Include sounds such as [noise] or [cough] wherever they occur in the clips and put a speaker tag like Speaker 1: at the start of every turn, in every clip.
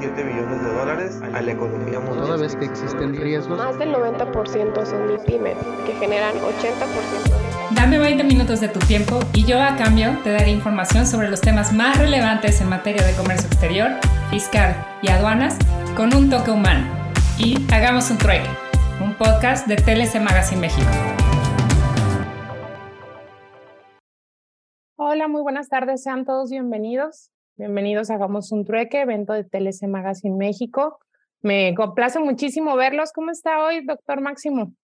Speaker 1: 7 millones de dólares a la economía mundial.
Speaker 2: Toda vez que existen riesgos.
Speaker 3: Más del 90% son MIPYMES, que generan 80% de...
Speaker 4: Dame 20 minutos de tu tiempo y yo a cambio te daré información sobre los temas más relevantes en materia de comercio exterior, fiscal y aduanas con un toque humano. Y hagamos un trueque, un podcast de TLC Magazine México.
Speaker 5: Hola, muy buenas tardes, sean todos bienvenidos. Bienvenidos a Hagamos un Trueque, evento de TLC Magazine México. Me complace muchísimo verlos. ¿Cómo está hoy, doctor Máximo?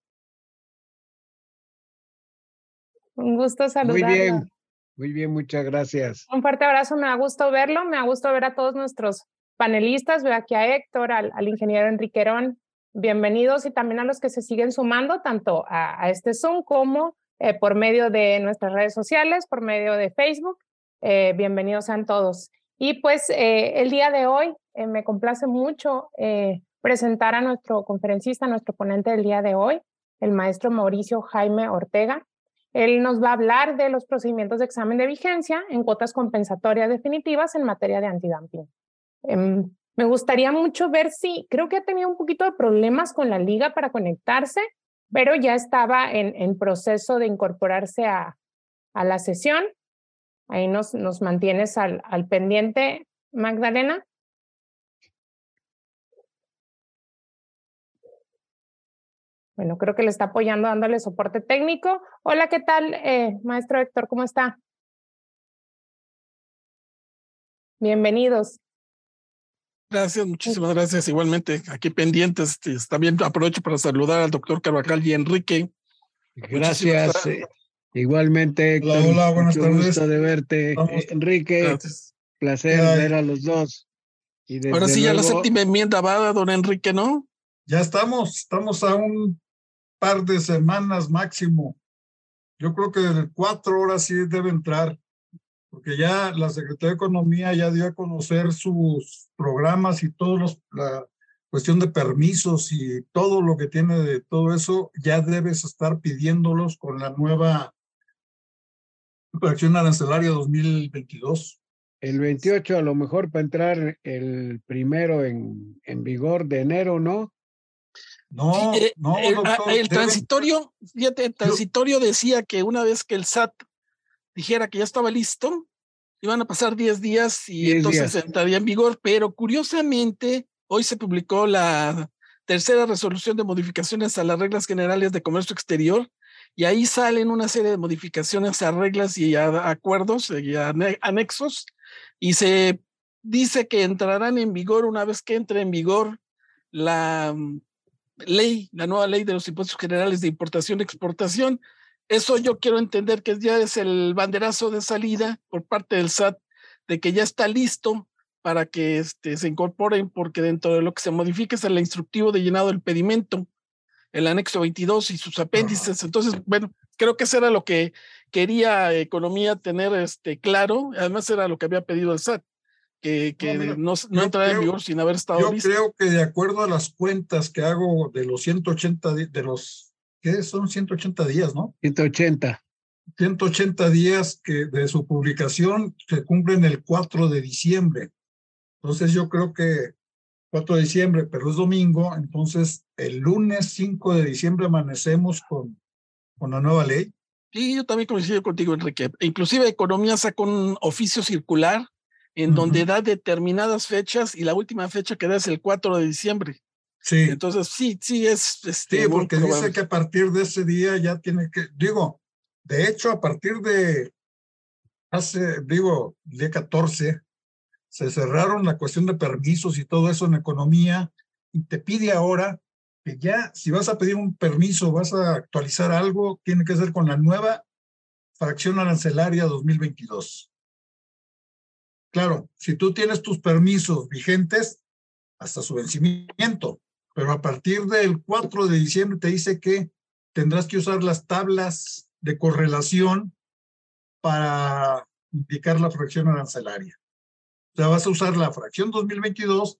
Speaker 5: Un gusto saludarlo.
Speaker 6: Muy bien, muy bien, muchas gracias.
Speaker 5: Un fuerte abrazo, me da gusto verlo, me da gusto ver a todos nuestros panelistas, veo aquí a Héctor, al, al ingeniero Enriquerón, bienvenidos y también a los que se siguen sumando tanto a, a este Zoom como eh, por medio de nuestras redes sociales, por medio de Facebook. Eh, bienvenidos sean todos. Y pues eh, el día de hoy eh, me complace mucho eh, presentar a nuestro conferencista, nuestro ponente del día de hoy, el maestro Mauricio Jaime Ortega. Él nos va a hablar de los procedimientos de examen de vigencia en cuotas compensatorias definitivas en materia de antidumping. Em, me gustaría mucho ver si, creo que ha tenido un poquito de problemas con la liga para conectarse, pero ya estaba en, en proceso de incorporarse a, a la sesión. Ahí nos, nos mantienes al, al pendiente, Magdalena. Bueno, creo que le está apoyando dándole soporte técnico. Hola, ¿qué tal, eh, maestro Héctor? ¿Cómo está? Bienvenidos.
Speaker 7: Gracias, muchísimas gracias. Igualmente, aquí pendientes. Este, también aprovecho para saludar al doctor Carvajal y Enrique.
Speaker 6: Gracias. eh, igualmente, Héctor,
Speaker 8: Hola, hola, buenas
Speaker 6: mucho
Speaker 8: tardes.
Speaker 6: gusto de verte.
Speaker 8: Vamos.
Speaker 6: Eh, Enrique,
Speaker 7: Gracias.
Speaker 6: placer ver a los dos. Y desde
Speaker 7: Ahora sí, ya la séptima enmienda va, don Enrique, ¿no?
Speaker 8: Ya estamos, estamos a un par de semanas máximo. Yo creo que cuatro horas sí debe entrar, porque ya la Secretaría de Economía ya dio a conocer sus programas y todos los, la cuestión de permisos y todo lo que tiene de todo eso, ya debes estar pidiéndolos con la nueva acción arancelaria 2022.
Speaker 6: El 28 a lo mejor para entrar el primero en, en vigor de enero, ¿no?
Speaker 8: No,
Speaker 7: Eh,
Speaker 8: no,
Speaker 7: el,
Speaker 8: doctor,
Speaker 7: ah, el
Speaker 8: debe-
Speaker 7: transitorio, fíjate, el transitorio decía que una vez que el SAT dijera que ya estaba listo, iban a pasar 10 días y
Speaker 6: 10
Speaker 7: entonces
Speaker 6: días.
Speaker 7: entraría en vigor, pero curiosamente hoy se publicó la tercera resolución de modificaciones a las reglas generales de comercio exterior y ahí salen una serie de modificaciones a reglas y a acuerdos y anexos y se dice que entrarán en vigor una vez que entre en vigor la mm, ley, la nueva ley de los impuestos generales de importación y exportación. Eso yo quiero entender que ya es el banderazo de salida por parte del SAT de que ya está listo para que este, se incorporen, porque dentro de lo que se modifica es el instructivo de llenado del pedimento, el anexo 22 y sus apéndices. Entonces, bueno, creo que eso era lo que quería Economía tener este, claro. Además, era lo que había pedido el SAT, que, que no, no
Speaker 8: yo
Speaker 7: entrara en vigor sin haber estado
Speaker 8: Yo
Speaker 7: listo.
Speaker 8: creo que de acuerdo a las cuentas que hago de los 180, di- de los, ¿qué son 180 días, no?
Speaker 6: 180.
Speaker 8: 180 días que de su publicación se cumplen el 4 de diciembre. Entonces yo creo que 4 de diciembre, pero es domingo, entonces el lunes 5 de diciembre amanecemos con, con la nueva ley.
Speaker 7: Sí, yo también coincido contigo, Enrique. Inclusive Economía sacó un oficio circular en donde da determinadas fechas y la última fecha que da es el 4 de diciembre.
Speaker 8: Sí.
Speaker 7: Entonces, sí, sí, es. Este,
Speaker 8: sí, porque dice que a partir de ese día ya tiene que, digo, de hecho, a partir de hace, digo, día 14, se cerraron la cuestión de permisos y todo eso en economía y te pide ahora que ya, si vas a pedir un permiso, vas a actualizar algo, tiene que ser con la nueva fracción arancelaria 2022. Claro, si tú tienes tus permisos vigentes hasta su vencimiento, pero a partir del 4 de diciembre te dice que tendrás que usar las tablas de correlación para indicar la fracción arancelaria. O sea, vas a usar la fracción 2022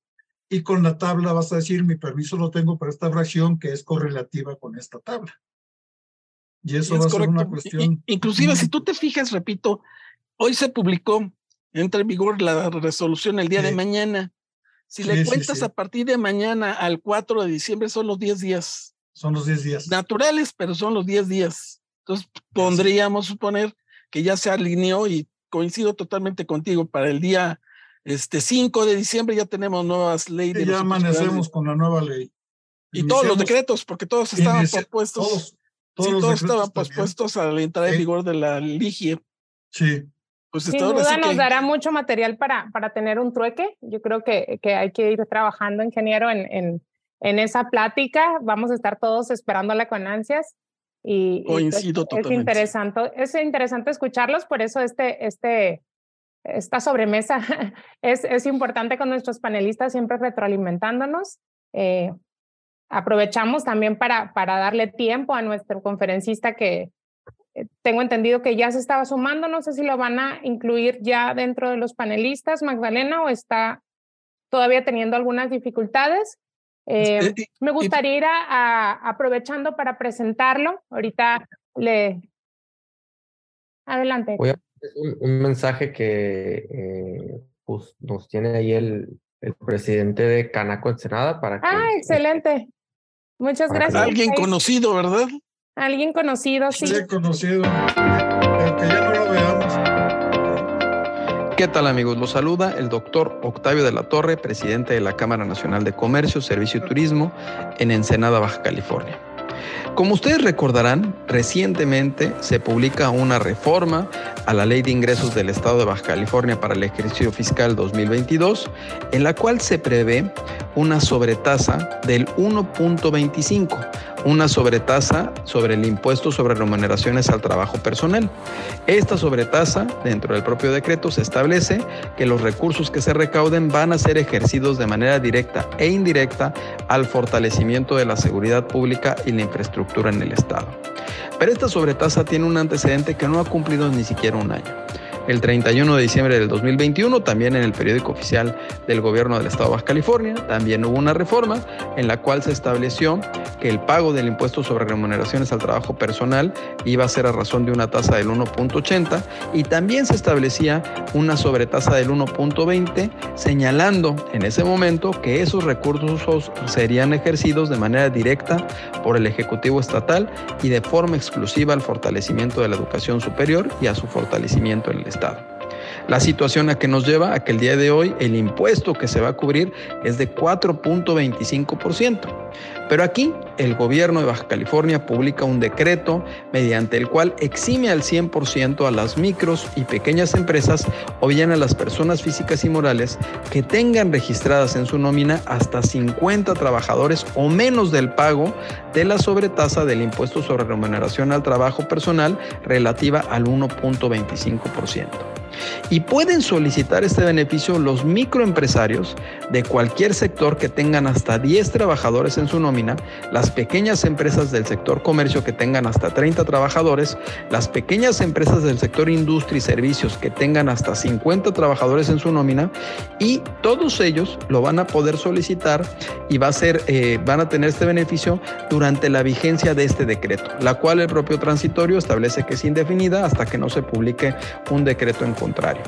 Speaker 8: y con la tabla vas a decir, mi permiso lo tengo para esta fracción que es correlativa con esta tabla. Y eso va a ser una cuestión.
Speaker 7: Inclusive, si tú te fijas, repito, hoy se publicó, entra en vigor la resolución el día de mañana. Si le cuentas a partir de mañana al 4 de diciembre, son los 10 días.
Speaker 8: Son los 10 días.
Speaker 7: Naturales, pero son los 10 días. Entonces, pondríamos suponer que ya se alineó y coincido totalmente contigo para el día este 5 de diciembre ya tenemos nuevas leyes.
Speaker 8: ya amanecemos con la nueva ley.
Speaker 7: Y todos los decretos, porque todos estaban propuestos. Todos, sí, todos estaban pospuestos a la entrada en vigor de la LIGIE.
Speaker 8: Sí.
Speaker 5: Pues Sin duda nos dará mucho material para, para tener un trueque. Yo creo que, que hay que ir trabajando, ingeniero, en, en, en esa plática. Vamos a estar todos esperándola con ansias. Y,
Speaker 7: pues, Coincido
Speaker 5: Es interesante, es interesante escucharlos, por eso este, este, esta sobremesa [laughs] es, es importante con nuestros panelistas siempre retroalimentándonos. Eh, aprovechamos también para, para darle tiempo a nuestro conferencista que eh, tengo entendido que ya se estaba sumando, no sé si lo van a incluir ya dentro de los panelistas, Magdalena, o está todavía teniendo algunas dificultades. Eh, me gustaría ir a, aprovechando para presentarlo. Ahorita le... Adelante
Speaker 2: un, mensaje que eh, pues, nos tiene ahí el, el, presidente de Canaco Ensenada para que...
Speaker 5: Ah, excelente. Muchas gracias.
Speaker 7: Alguien conocido, ¿verdad?
Speaker 5: Alguien conocido, sí.
Speaker 8: Sí, conocido. Aunque ya no lo veamos.
Speaker 2: ¿Qué tal amigos? Los saluda el doctor Octavio de la Torre, presidente de la Cámara Nacional de Comercio, Servicio y Turismo en Ensenada, Baja California. Como ustedes recordarán, recientemente se publica una reforma a la Ley de Ingresos del Estado de Baja California para el ejercicio fiscal 2022, en la cual se prevé una sobretasa del 1.25, una sobretasa sobre el impuesto sobre remuneraciones al trabajo personal. Esta sobretasa, dentro del propio decreto, se establece que los recursos que se recauden van a ser ejercidos de manera directa e indirecta al fortalecimiento de la seguridad pública y la infraestructura en el Estado. Pero esta sobretasa tiene un antecedente que no ha cumplido ni siquiera un año el 31 de diciembre del 2021, también en el periódico oficial del gobierno del estado de Baja California, también hubo una reforma en la cual se estableció que el pago del impuesto sobre remuneraciones al trabajo personal iba a ser a razón de una tasa del 1.80 y también se establecía una sobretasa del 1.20, señalando en ese momento que esos recursos serían ejercidos de manera directa por el Ejecutivo Estatal y de forma exclusiva al fortalecimiento de la educación superior y a su fortalecimiento en el Estado. La situación a que nos lleva a que el día de hoy el impuesto que se va a cubrir es de 4.25%. Pero aquí el gobierno de Baja California publica un decreto mediante el cual exime al 100% a las micros y pequeñas empresas o bien a las personas físicas y morales que tengan registradas en su nómina hasta 50 trabajadores o menos del pago de la sobretasa del impuesto sobre remuneración al trabajo personal relativa al 1.25%. Y pueden solicitar este beneficio los microempresarios de cualquier sector que tengan hasta 10 trabajadores en su nómina, las pequeñas empresas del sector comercio que tengan hasta 30 trabajadores, las pequeñas empresas del sector industria y servicios que tengan hasta 50 trabajadores en su nómina y todos ellos lo van a poder solicitar y va a ser, eh, van a tener este beneficio durante la vigencia de este decreto, la cual el propio transitorio establece que es indefinida hasta que no se publique un decreto en contrario.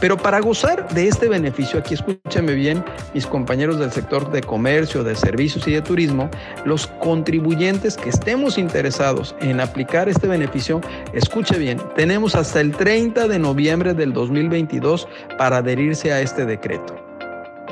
Speaker 2: Pero para gozar de este beneficio, aquí escúchame bien, mis compañeros del sector de comercio, de servicios y de turismo, los contribuyentes que estemos interesados en aplicar este beneficio, escuche bien, tenemos hasta el 30 de noviembre del 2022 para adherirse a este decreto.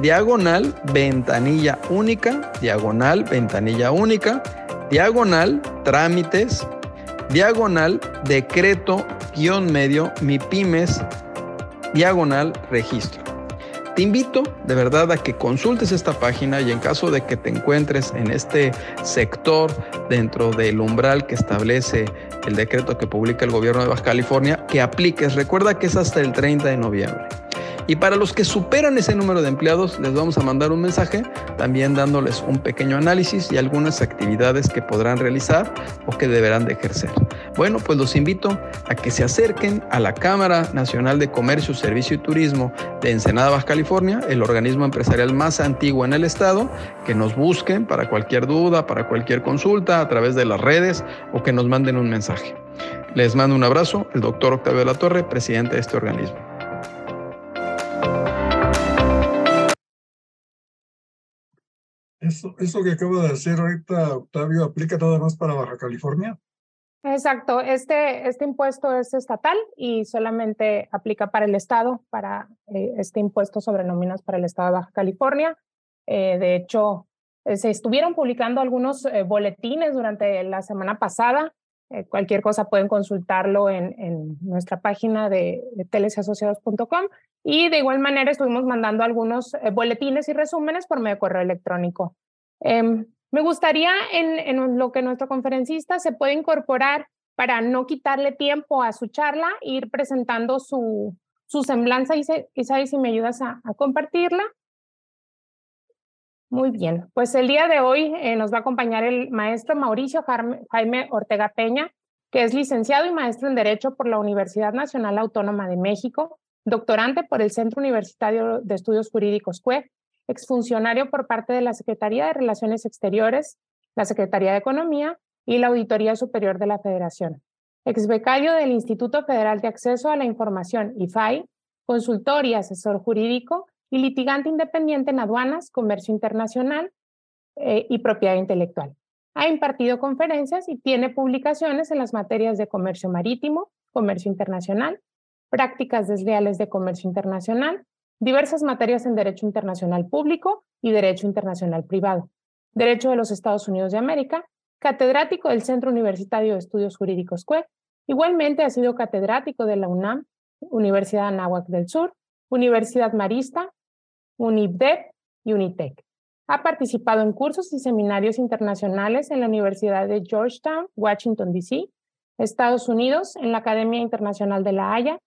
Speaker 2: diagonal ventanilla única, diagonal ventanilla única, diagonal trámites, diagonal decreto guion medio MIPIMES, diagonal registro. Te invito de verdad a que consultes esta página y en caso de que te encuentres en este sector dentro del umbral que establece el decreto que publica el gobierno de Baja California, que apliques. Recuerda que es hasta el 30 de noviembre. Y para los que superan ese número de empleados, les vamos a mandar un mensaje también dándoles un pequeño análisis y algunas actividades que podrán realizar o que deberán de ejercer. Bueno, pues los invito a que se acerquen a la Cámara Nacional de Comercio, Servicio y Turismo de Ensenada, Baja California, el organismo empresarial más antiguo en el estado, que nos busquen para cualquier duda, para cualquier consulta a través de las redes o que nos manden un mensaje. Les mando un abrazo, el doctor Octavio de la Torre, presidente de este organismo.
Speaker 8: Eso, eso que acaba de hacer ahorita Octavio, ¿aplica nada más para Baja California?
Speaker 5: Exacto, este, este impuesto es estatal y solamente aplica para el Estado, para eh, este impuesto sobre nóminas para el Estado de Baja California. Eh, de hecho, eh, se estuvieron publicando algunos boletines durante la semana pasada. Cualquier cosa pueden consultarlo en, en nuestra página de, de telesasociados.com y de igual manera estuvimos mandando algunos boletines y resúmenes por medio correo electrónico. Em, me gustaría en, lo que nuestro conferencista se puede incorporar para no quitarle tiempo a su charla, ir presentando su, su semblanza. Isaí, si me ayudas a, compartirla. Muy bien, pues el día de hoy eh, nos va a acompañar el maestro Mauricio Jaime Ortega Peña, que es licenciado y maestro en Derecho por la Universidad Nacional Autónoma de México, doctorante por el Centro Universitario de Estudios Jurídicos CUE, exfuncionario por parte de la Secretaría de Relaciones Exteriores, la Secretaría de Economía y la Auditoría Superior de la Federación. Exbecario del Instituto Federal de Acceso a la Información, IFAI, consultor y asesor jurídico y litigante independiente en aduanas, comercio internacional eh, y propiedad intelectual. Ha impartido conferencias y tiene publicaciones en las materias de comercio marítimo, comercio internacional, prácticas desleales de comercio internacional, diversas materias en Derecho Internacional Público y Derecho Internacional Privado, Derecho de los Estados Unidos de América, catedrático del Centro Universitario de Estudios Jurídicos CUE, igualmente ha sido catedrático de la UNAM, Universidad Anáhuac del Sur, Universidad Marista, UNIBDEP y UNITEC. Ha participado en cursos y seminarios internacionales en la Universidad de Georgetown, Washington, D.C., Estados Unidos, en la Academia Internacional de La Haya,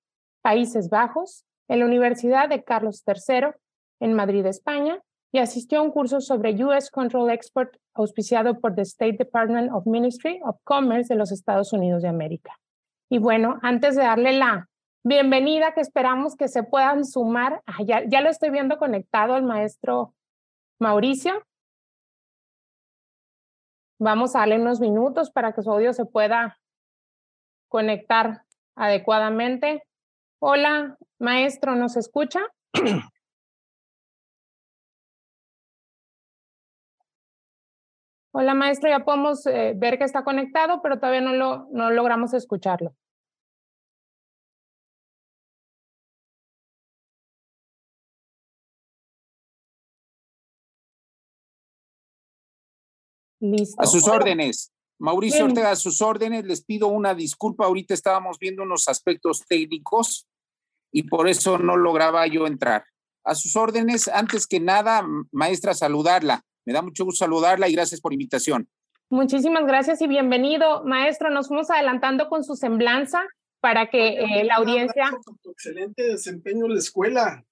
Speaker 5: Países Bajos, en la Universidad de Carlos III en Madrid, España, y asistió a un curso sobre US Control Export auspiciado por the State Department of Ministry of Commerce de los Estados Unidos de América. Y bueno, antes de darle la bienvenida que esperamos que se puedan sumar, ah, ya, lo estoy viendo conectado al maestro Mauricio. Vamos a darle unos minutos para que su audio se pueda conectar adecuadamente. Hola, maestro, ¿nos escucha? Hola, maestro, ya podemos eh, ver que está conectado, pero todavía no, lo, no logramos escucharlo.
Speaker 9: Listo. A sus órdenes. Mauricio Ortega, a sus órdenes. Les pido una disculpa. Ahorita estábamos viendo unos aspectos técnicos y por eso no lograba yo entrar. A sus órdenes, antes que nada, maestra, saludarla. Me da mucho gusto saludarla y gracias por invitación.
Speaker 5: Muchísimas gracias y bienvenido, maestro. Nos fuimos adelantando con su semblanza para que eh, la audiencia...
Speaker 7: Excelente desempeño en la escuela.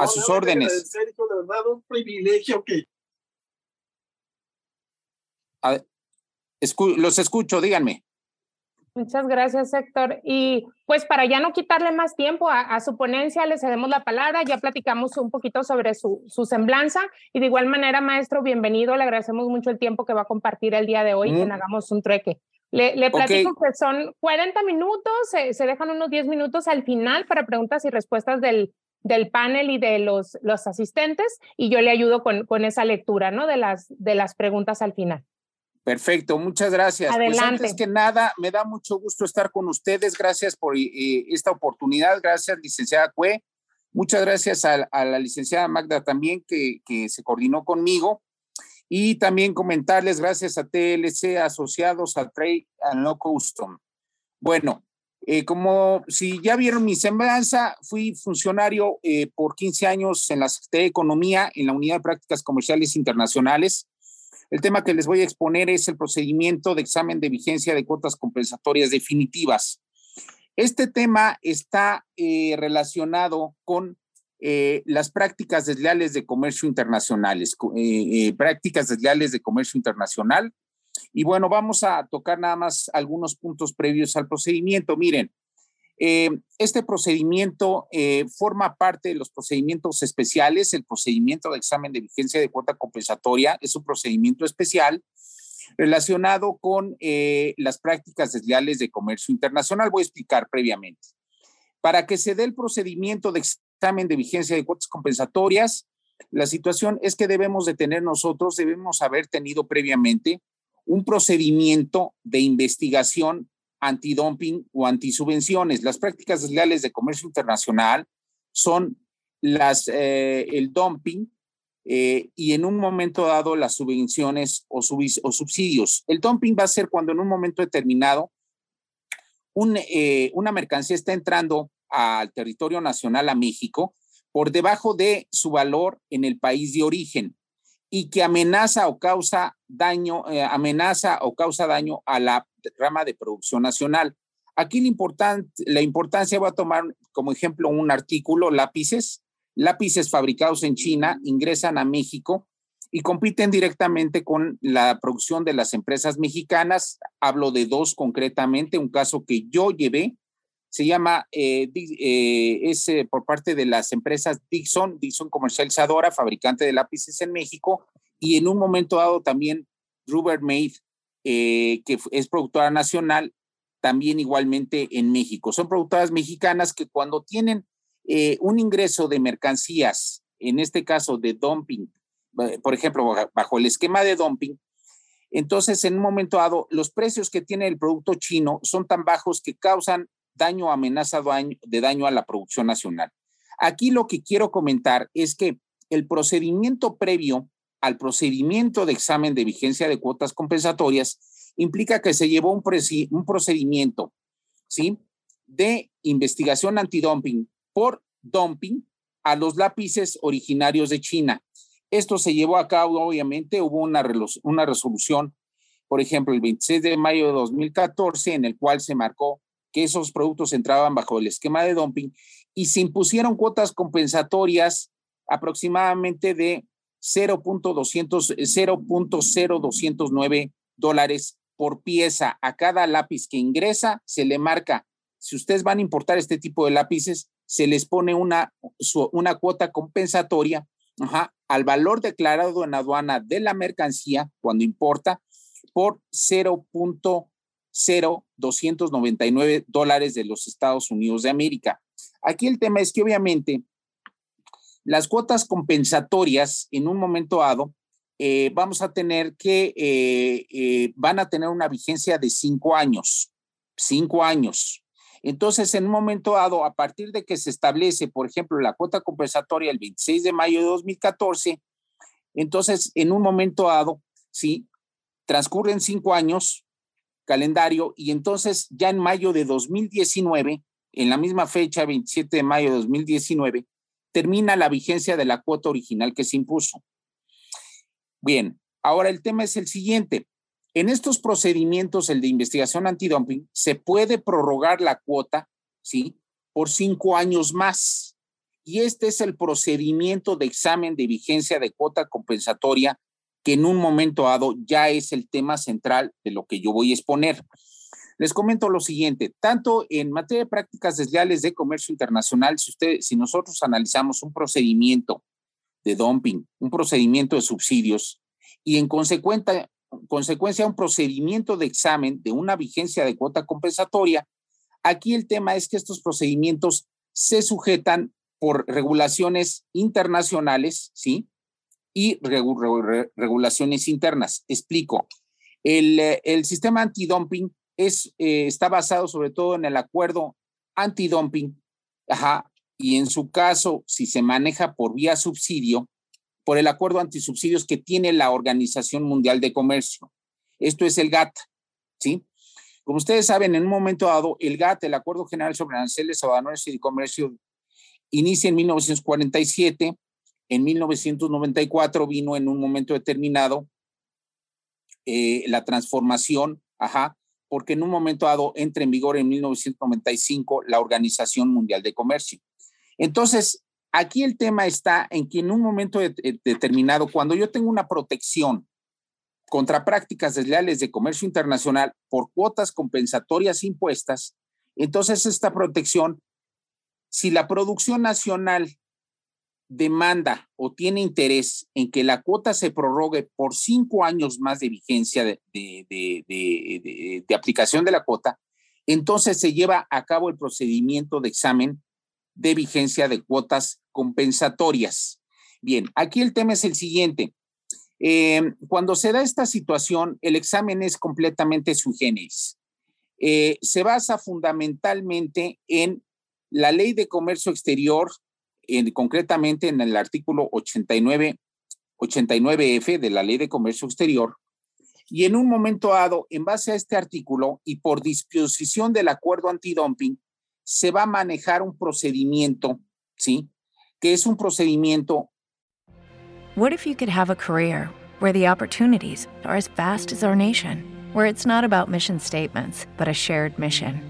Speaker 9: a sus órdenes.
Speaker 7: Sergio, de verdad, un privilegio que...
Speaker 9: los escucho, díganme.
Speaker 5: Muchas gracias, Héctor. Y pues para ya no quitarle más tiempo a, su ponencia, le cedemos la palabra, ya platicamos un poquito sobre su, su, semblanza y de igual manera, maestro, bienvenido, le agradecemos mucho el tiempo que va a compartir el día de hoy, que hagamos un trueque. Le, le platico que son 40 minutos, se, se, dejan unos 10 minutos al final para preguntas y respuestas del, del panel y de los, los asistentes y yo le ayudo con, con esa lectura, ¿no? De las, de las preguntas al final.
Speaker 9: Perfecto, muchas gracias. Pues antes que nada, me da mucho gusto estar con ustedes. Gracias por eh, esta oportunidad. Gracias, licenciada Cue. Muchas gracias a, la licenciada Magda también, que, que, se coordinó conmigo. Y también comentarles, gracias a TLC Asociados a Trade and No Custom. Bueno, eh, como si ya vieron mi semblanza, fui funcionario eh, por 15 años en la Secretaría de Economía, en la Unidad de Prácticas Comerciales Internacionales el tema que les voy a exponer es el procedimiento de examen de vigencia de cuotas compensatorias definitivas. Este tema está eh, relacionado con eh, las prácticas desleales de comercio internacionales, eh, prácticas desleales de comercio internacional. Y bueno, vamos a tocar nada más algunos puntos previos al procedimiento. Miren, eh, este procedimiento eh, forma parte de los procedimientos especiales. El procedimiento de examen de vigencia de cuota compensatoria es un procedimiento especial relacionado con eh, las prácticas desleales de comercio internacional. Voy a explicar previamente. Para que se dé el procedimiento de examen de vigencia de cuotas compensatorias, la situación es que debemos de tener nosotros, debemos haber tenido previamente un procedimiento de investigación antidumping o antisubvenciones. Las prácticas desleales de comercio internacional son las, eh, el dumping eh, y en un momento dado las subvenciones o, o, subsidios. El dumping va a ser cuando en un momento determinado un, eh, una mercancía está entrando al territorio nacional a México por debajo de su valor en el país de origen y que amenaza o causa daño, amenaza o causa daño a la rama de producción nacional. Aquí la, importante, la importancia va a tomar como ejemplo un artículo, lápices. Lápices fabricados en China ingresan a México y compiten directamente con la producción de las empresas mexicanas. Hablo de dos concretamente, un caso que yo llevé se llama, eh, eh, es eh, por parte de las empresas Dixon, Dixon Comercializadora, fabricante de lápices en México, y en un momento dado también Rubbermaid, que es productora nacional, también igualmente en México. Son productoras mexicanas que cuando tienen un ingreso de mercancías, en este caso de dumping, por ejemplo, bajo el esquema de dumping, entonces en un momento dado los precios que tiene el producto chino son tan bajos que causan daño o amenaza de daño a la producción nacional. Aquí lo que quiero comentar es que el procedimiento previo al procedimiento de examen de vigencia de cuotas compensatorias implica que se llevó un, procedimiento ¿sí? de investigación antidumping por dumping a los lápices originarios de China. Esto se llevó a cabo, obviamente, hubo una, una resolución, por ejemplo, el 26 de mayo de 2014, en el cual se marcó que esos productos entraban bajo el esquema de dumping y se impusieron cuotas compensatorias aproximadamente de 0.0209 dólares por pieza. A cada lápiz que ingresa se le marca, si ustedes van a importar este tipo de lápices, se les pone una, una cuota compensatoria al valor declarado en aduana de la mercancía cuando importa por 0.02 0,299 dólares de los Estados Unidos de América. Aquí el tema es que obviamente las cuotas compensatorias en un momento dado eh, vamos a tener que, eh, eh, van a tener una vigencia de cinco años, cinco años. Entonces, en un momento dado, a partir de que se establece, por ejemplo, la cuota compensatoria el 26 de mayo de 2014, entonces, en un momento dado, sí, transcurren cinco años, calendario y entonces ya en mayo de 2019, en la misma fecha, 27 de mayo de 2019, termina la vigencia de la cuota original que se impuso. Bien, ahora el tema es el siguiente. En estos procedimientos, el de investigación antidumping, se puede prorrogar la cuota, ¿sí? Por cinco años más. Y este es el procedimiento de examen de vigencia de cuota compensatoria que en un momento dado ya es el tema central de lo que yo voy a exponer. Les comento lo siguiente, tanto en materia de prácticas desleales de comercio internacional, si, usted, si nosotros analizamos un procedimiento de dumping, un procedimiento de subsidios y en consecuencia, consecuencia un procedimiento de examen de una vigencia de cuota compensatoria, aquí el tema es que estos procedimientos se sujetan por regulaciones internacionales, ¿sí? Y regulaciones internas. Explico. El, eh, el sistema antidumping es, eh, está basado sobre todo en el acuerdo antidumping, ajá, y en su caso, si se maneja por vía subsidio, por el acuerdo antisubsidios que tiene la Organización Mundial de Comercio. Esto es el GATT, ¿sí? Como ustedes saben, en un momento dado, el GATT, el Acuerdo General sobre Aranceles, Aduaneros y Comercio, inicia en 1947. En 1994 vino en un momento determinado eh, la transformación, ajá, porque en un momento dado entra en vigor en 1995 la Organización Mundial de Comercio. Entonces, aquí el tema está en que en un momento determinado, cuando yo tengo una protección contra prácticas desleales de comercio internacional por cuotas compensatorias impuestas, entonces esta protección, si la producción nacional demanda o tiene interés en que la cuota se prorrogue por cinco años más de vigencia de, de, aplicación de la cuota, entonces se lleva a cabo el procedimiento de examen de vigencia de cuotas compensatorias. Bien, aquí el tema es el siguiente. Eh, cuando se da esta situación, el examen es completamente sui generis. Eh, se basa fundamentalmente en la ley de comercio exterior, en, concretamente en el artículo 89, 89F de la ley de comercio exterior, y en un momento dado, en base a este artículo y por disposición del acuerdo antidumping, se va a manejar un procedimiento, ¿sí? Que es un procedimiento.
Speaker 10: What if you could have a career where the opportunities are as vast as our nation, where it's not about mission statements, but a shared mission?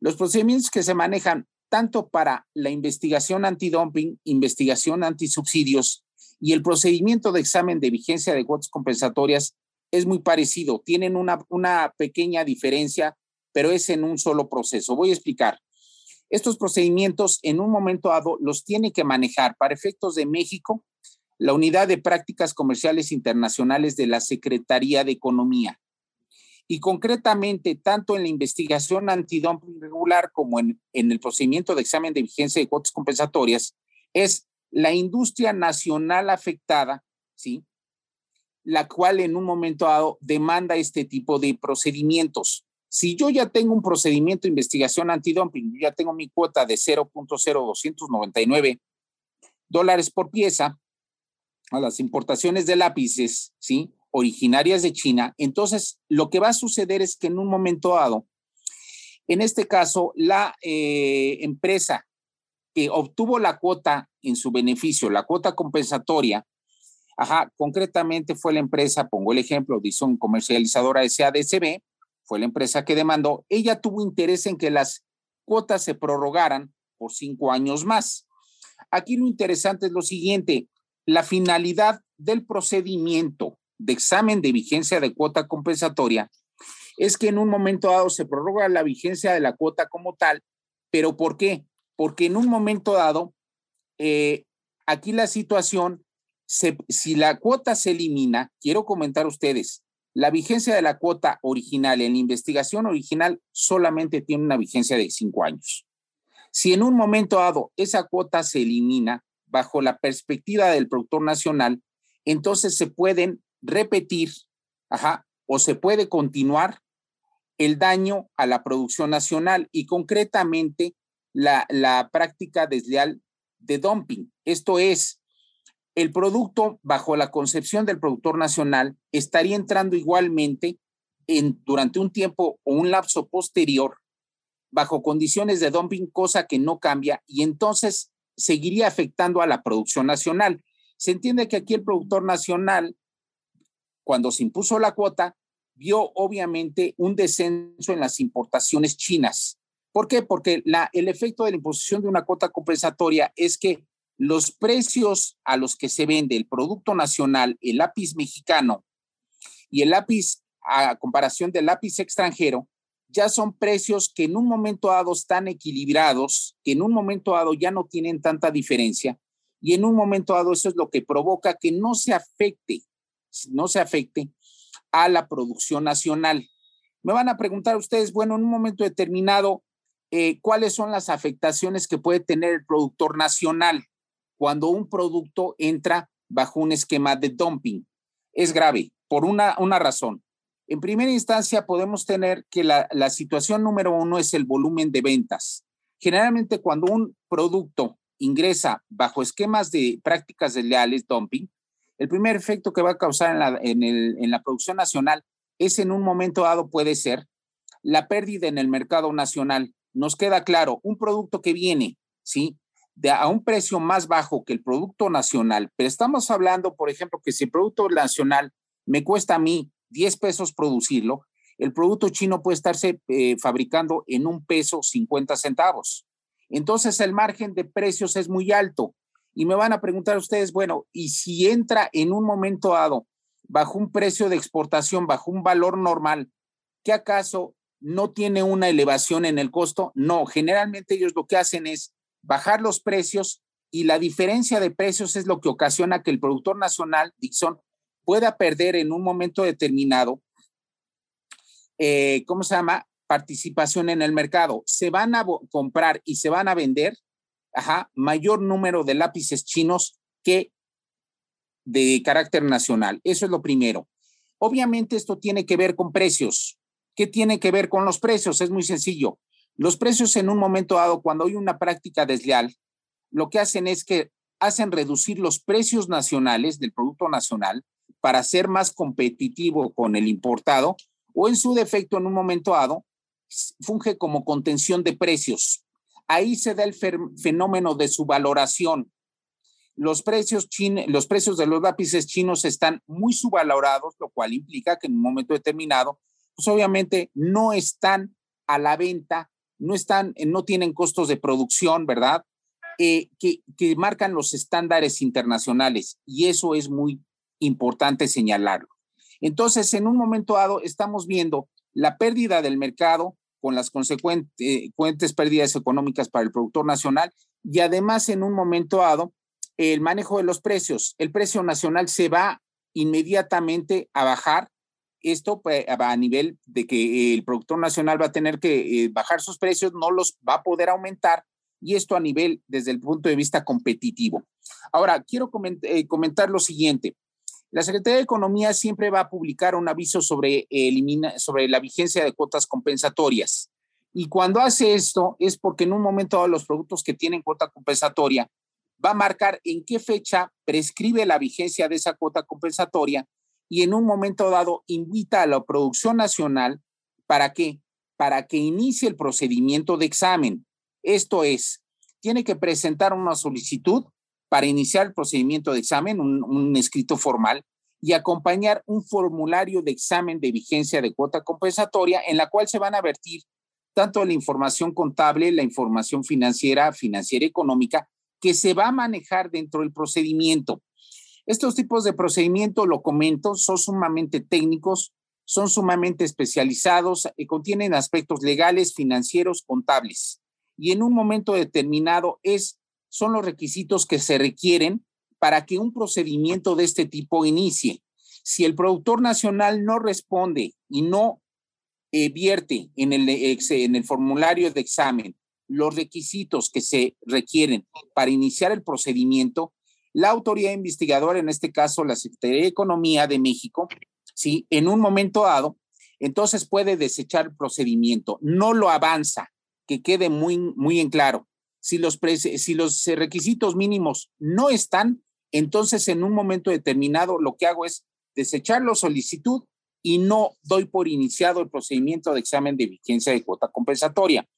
Speaker 9: Los procedimientos que se manejan tanto para la investigación antidumping, investigación antisubsidios y el procedimiento de examen de vigencia de cuotas compensatorias es muy parecido. Tienen una, una pequeña diferencia, pero es en un solo proceso. Voy a explicar. Estos procedimientos en un momento dado los tiene que manejar para efectos de México la Unidad de Prácticas Comerciales Internacionales de la Secretaría de Economía. Y concretamente, tanto en la investigación antidumping regular como en, en el procedimiento de examen de vigencia de cuotas compensatorias, es la industria nacional afectada, ¿sí? La cual en un momento dado demanda este tipo de procedimientos. Si yo ya tengo un procedimiento de investigación antidumping, yo ya tengo mi cuota de 0.0299 dólares por pieza a las importaciones de lápices, ¿sí? Originarias de China, entonces lo que va a suceder es que en un momento dado, en este caso, la eh, empresa que obtuvo la cuota en su beneficio, la cuota compensatoria, ajá, concretamente fue la empresa, pongo el ejemplo, un Comercializadora SADCB, fue la empresa que demandó, ella tuvo interés en que las cuotas se prorrogaran por cinco años más. Aquí lo interesante es lo siguiente, la finalidad del procedimiento de examen de vigencia de cuota compensatoria es que en un momento dado se prorroga la vigencia de la cuota como tal, pero ¿por qué? Porque en un momento dado, eh, aquí la situación si la cuota se elimina, quiero comentar a ustedes, la vigencia de la cuota original en la investigación original solamente tiene una vigencia de cinco años. Si en un momento dado esa cuota se elimina bajo la perspectiva del productor nacional, entonces se pueden repetir, ajá, o se puede continuar el daño a la producción nacional y concretamente la, la práctica desleal de dumping. Esto es, el producto bajo la concepción del productor nacional estaría entrando igualmente en, durante un tiempo o un lapso posterior bajo condiciones de dumping, cosa que no cambia y entonces seguiría afectando a la producción nacional. Se entiende que aquí el productor nacional, cuando se impuso la cuota, vio obviamente un descenso en las importaciones chinas. ¿Por qué? Porque el efecto de la imposición de una cuota compensatoria es que los precios a los que se vende el producto nacional, el lápiz mexicano y el lápiz a comparación del lápiz extranjero, ya son precios que en un momento dado están equilibrados, que en un momento dado ya no tienen tanta diferencia y en un momento dado eso es lo que provoca que no se afecte, no se afecte a la producción nacional. Me van a preguntar ustedes, bueno, en un momento determinado, eh, ¿cuáles son las afectaciones que puede tener el productor nacional cuando un producto entra bajo un esquema de dumping? Es grave por una, una razón. En primera instancia, podemos tener que la, la situación número uno es el volumen de ventas. Generalmente, cuando un producto ingresa bajo esquemas de prácticas desleales, dumping, el primer efecto que va a causar en la, en, el, en la producción nacional es en un momento dado puede ser la pérdida en el mercado nacional. Nos queda claro, un producto que viene, ¿sí? A un precio más bajo que el producto nacional, pero estamos hablando, por ejemplo, que si el producto nacional me cuesta a mí 10 pesos producirlo, el producto chino puede estarse eh, fabricando en un peso 50 centavos. Entonces el margen de precios es muy alto. Y me van a preguntar ustedes, bueno, ¿y si entra en un momento dado bajo un precio de exportación, bajo un valor normal, ¿qué acaso no tiene una elevación en el costo? No, generalmente ellos lo que hacen es bajar los precios y la diferencia de precios es lo que ocasiona que el productor nacional, Dixon, pueda perder en un momento determinado, eh, ¿cómo se llama? Participación en el mercado. Se van a comprar y se van a vender ajá, mayor número de lápices chinos que de carácter nacional. Eso es lo primero. Obviamente esto tiene que ver con precios. ¿Qué tiene que ver con los precios? Es muy sencillo. Los precios en un momento dado, cuando hay una práctica desleal, lo que hacen es que hacen reducir los precios nacionales del producto nacional para ser más competitivo con el importado o en su defecto en un momento dado funge como contención de precios. Ahí se da el fenómeno de su valoración. Los precios, los precios de los lápices chinos están muy subvalorados, lo cual implica que en un momento determinado, pues obviamente no están a la venta, no, están, no tienen costos de producción, ¿verdad? Eh, que, que marcan los estándares internacionales y eso es muy importante señalarlo. Entonces, en un momento dado, estamos viendo la pérdida del mercado con las consecuentes pérdidas económicas para el productor nacional y además en un momento dado el manejo de los precios. El precio nacional se va inmediatamente a bajar. Esto pues, a nivel de que el productor nacional va a tener que eh, bajar sus precios, no los va a poder aumentar y esto a nivel desde el punto de vista competitivo. Ahora, quiero eh, comentar lo siguiente. La Secretaría de Economía siempre va a publicar un aviso sobre, la vigencia de cuotas compensatorias. Y cuando hace esto es porque en un momento dado los productos que tienen cuota compensatoria va a marcar en qué fecha prescribe la vigencia de esa cuota compensatoria y en un momento dado invita a la producción nacional para qué? Para que inicie el procedimiento de examen. Esto es, tiene que presentar una solicitud para iniciar el procedimiento de examen, un, escrito formal, y acompañar un formulario de examen de vigencia de cuota compensatoria en la cual se van a vertir tanto la información contable, la información financiera, financiera económica, que se va a manejar dentro del procedimiento. Estos tipos de procedimiento, lo comento, son sumamente técnicos, son sumamente especializados, y eh, contienen aspectos legales, financieros, contables. Y en un momento determinado es son los requisitos que se requieren para que un procedimiento de este tipo inicie. Si el productor nacional no responde y no eh, vierte en el, en el formulario de examen los requisitos que se requieren para iniciar el procedimiento, la autoridad investigadora, en este caso la Secretaría de Economía de México, ¿sí? en un momento dado, entonces puede desechar el procedimiento, no lo avanza, que quede muy, muy en claro. Si los, si los requisitos mínimos no están, entonces en un momento determinado lo que hago es desechar la solicitud y no doy por iniciado el procedimiento de examen de vigencia de cuota compensatoria.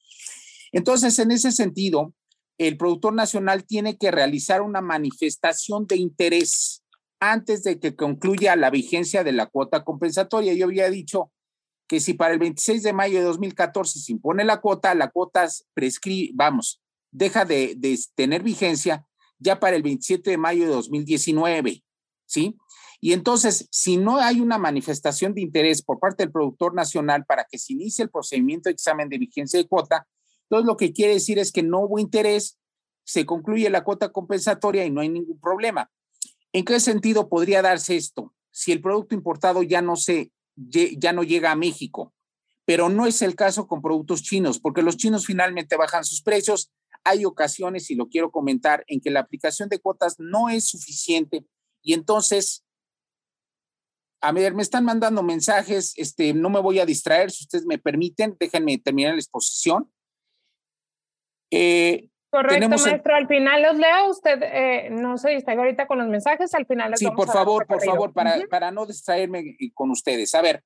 Speaker 9: Entonces, en ese sentido, el productor nacional tiene que realizar una manifestación de interés antes de que concluya la vigencia de la cuota compensatoria. Yo había dicho que si para el 26 de mayo de 2014 se impone la cuota, la cuota prescribe, vamos, deja de, tener vigencia ya para el 27 de mayo de 2019, ¿sí? Y entonces, si no hay una manifestación de interés por parte del productor nacional para que se inicie el procedimiento de examen de vigencia de cuota, entonces lo que quiere decir es que no hubo interés, se concluye la cuota compensatoria y no hay ningún problema. ¿En qué sentido podría darse esto? Si el producto importado ya no se ya no llega a México, pero no es el caso con productos chinos, porque los chinos finalmente bajan sus precios. Hay ocasiones, y lo quiero comentar, en que la aplicación de cuotas no es suficiente y entonces a ver, me están mandando mensajes, este, no me voy a distraer, si ustedes me permiten, déjenme terminar la exposición.
Speaker 5: Eh, Correcto, maestro, al final los leo, usted eh, no se distraiga ahorita con los mensajes, al final les
Speaker 9: Sí, por favor, por favor, para, para no distraerme con ustedes. A ver,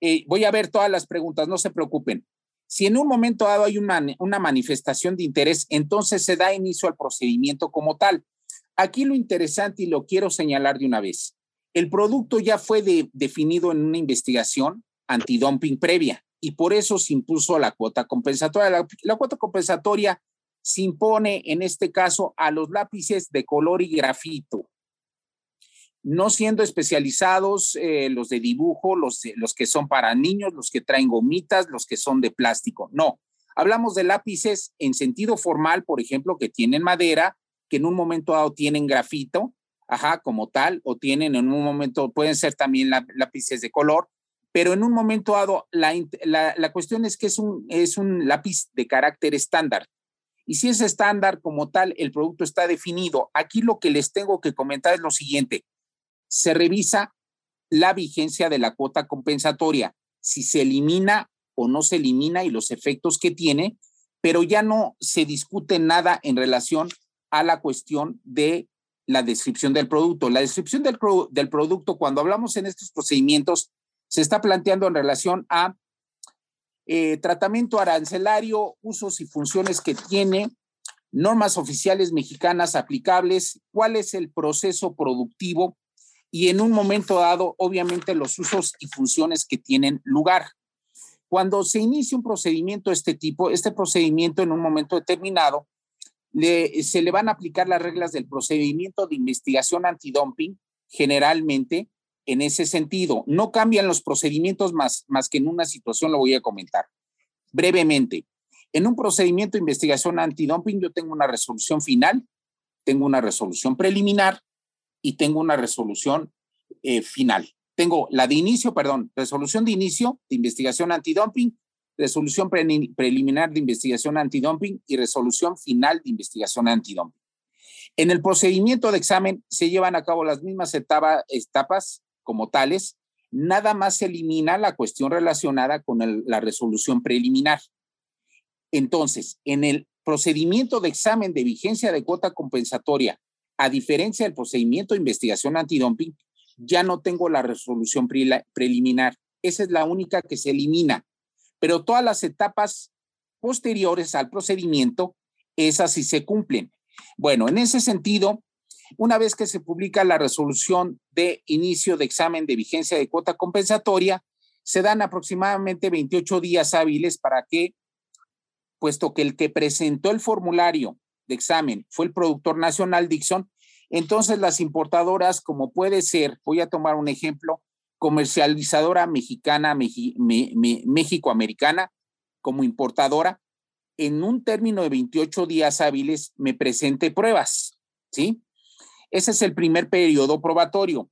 Speaker 9: eh, voy a ver todas las preguntas, no se preocupen. Si en un momento dado hay una, una manifestación de interés, entonces se da inicio al procedimiento como tal. Aquí lo interesante y lo quiero señalar de una vez el producto ya fue definido en una investigación antidumping previa y por eso se impuso la cuota compensatoria. La, cuota compensatoria se impone en este caso a los lápices de color y grafito, no siendo especializados eh, los de dibujo, los, los que son para niños, los que traen gomitas, los que son de plástico. No, hablamos de lápices en sentido formal, por ejemplo, que tienen madera, que en un momento dado tienen grafito ajá, como tal, o tienen en un momento, pueden ser también lápices de color, pero en un momento dado, la, la, cuestión es que es un, es un lápiz de carácter estándar. Y si es estándar como tal, el producto está definido. Aquí lo que les tengo que comentar es lo siguiente. Se revisa la vigencia de la cuota compensatoria, si se elimina o no se elimina y los efectos que tiene, pero ya no se discute nada en relación a la cuestión de la descripción del producto. La descripción del, producto, cuando hablamos en estos procedimientos, se está planteando en relación a eh, tratamiento arancelario, usos y funciones que tiene, normas oficiales mexicanas aplicables, cuál es el proceso productivo y en un momento dado, obviamente, los usos y funciones que tienen lugar. Cuando se inicia un procedimiento de este tipo, este procedimiento en un momento determinado se le van a aplicar las reglas del procedimiento de investigación antidumping generalmente en ese sentido. No cambian los procedimientos más, más que en una situación, lo voy a comentar brevemente. En un procedimiento de investigación antidumping yo tengo una resolución final, tengo una resolución preliminar y tengo una resolución eh, final. Tengo la de inicio, perdón, resolución de inicio de investigación antidumping resolución preliminar de investigación antidumping y resolución final de investigación antidumping. En el procedimiento de examen se llevan a cabo las mismas etapas como tales, nada más se elimina la cuestión relacionada con la resolución preliminar. Entonces, en el procedimiento de examen de vigencia de cuota compensatoria, a diferencia del procedimiento de investigación antidumping, ya no tengo la resolución preliminar. Esa es la única que se elimina pero todas las etapas posteriores al procedimiento, esas sí se cumplen. Bueno, en ese sentido, una vez que se publica la resolución de inicio de examen de vigencia de cuota compensatoria, se dan aproximadamente 28 días hábiles para que, puesto que el que presentó el formulario de examen fue el productor nacional Dixon, entonces las importadoras, como puede ser, voy a tomar un ejemplo, comercializadora mexicana, México-americana, como importadora, en un término de 28 días hábiles me presente pruebas, ¿sí? Ese es el primer periodo probatorio.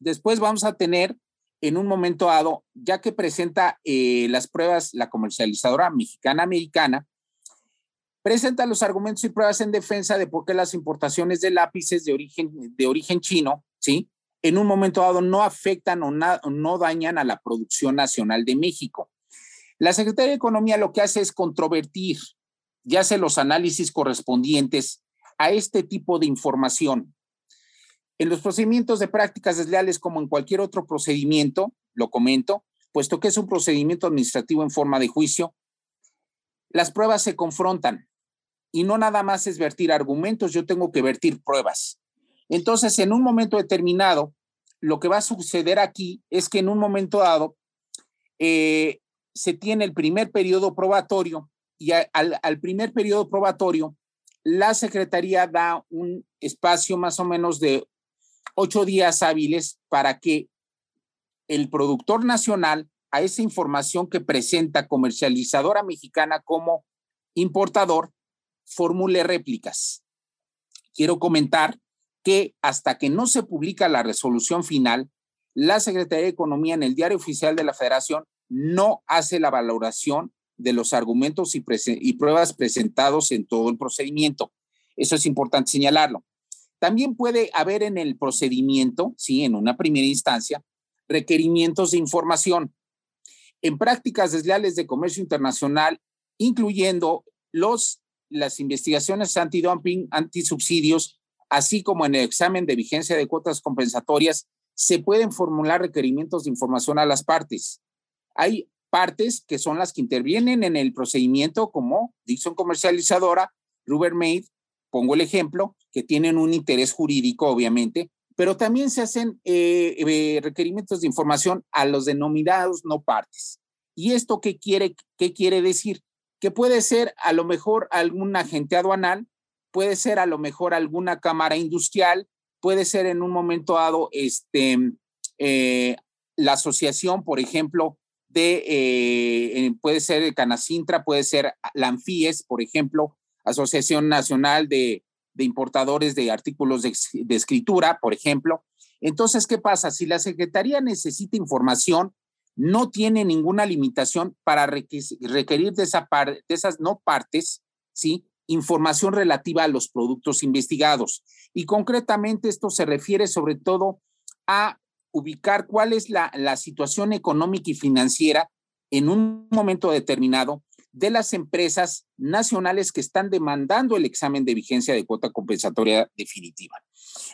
Speaker 9: Después vamos a tener en un momento dado, ya que presenta eh, las pruebas la comercializadora mexicana americana, presenta los argumentos y pruebas en defensa de por qué las importaciones de lápices de origen, de origen chino, ¿sí? En un momento dado no afectan o no dañan a la producción nacional de México. La Secretaría de Economía lo que hace es controvertir y hace los análisis correspondientes a este tipo de información. En los procedimientos de prácticas desleales, como en cualquier otro procedimiento, lo comento, puesto que es un procedimiento administrativo en forma de juicio, las pruebas se confrontan y no nada más es vertir argumentos, yo tengo que vertir pruebas. Entonces, en un momento determinado, lo que va a suceder aquí es que en un momento dado eh, se tiene el primer periodo probatorio y al, al primer periodo probatorio, la Secretaría da un espacio más o menos de ocho días hábiles para que el productor nacional a esa información que presenta comercializadora mexicana como importador formule réplicas. Quiero comentar que hasta que no se publica la resolución final, la Secretaría de Economía en el Diario Oficial de la Federación no hace la valoración de los argumentos y, y pruebas presentados en todo el procedimiento. Eso es importante señalarlo. También puede haber en el procedimiento, sí, en una primera instancia, requerimientos de información. En prácticas desleales de comercio internacional, incluyendo los, las investigaciones antidumping, antisubsidios, así como en el examen de vigencia de cuotas compensatorias, se pueden formular requerimientos de información a las partes. Hay partes que son las que intervienen en el procedimiento, como Dixon Comercializadora, Rubbermaid, pongo el ejemplo, que tienen un interés jurídico, obviamente, pero también se hacen eh, eh, requerimientos de información a los denominados no partes. ¿Y esto qué quiere, qué quiere decir? Que puede ser a lo mejor algún agente aduanal, puede ser a lo mejor alguna cámara industrial, puede ser en un momento dado este, eh, la asociación, por ejemplo, de, puede ser Canacintra, puede ser la ANFIES, por ejemplo, Asociación Nacional de, de importadores de artículos de, escritura, por ejemplo. Entonces, ¿qué pasa? Si la Secretaría necesita información, no tiene ninguna limitación para requerir de, esa de esas no partes, ¿sí? Información relativa a los productos investigados. Y concretamente esto se refiere sobre todo a ubicar cuál es la, la situación económica y financiera en un momento determinado de las empresas nacionales que están demandando el examen de vigencia de cuota compensatoria definitiva.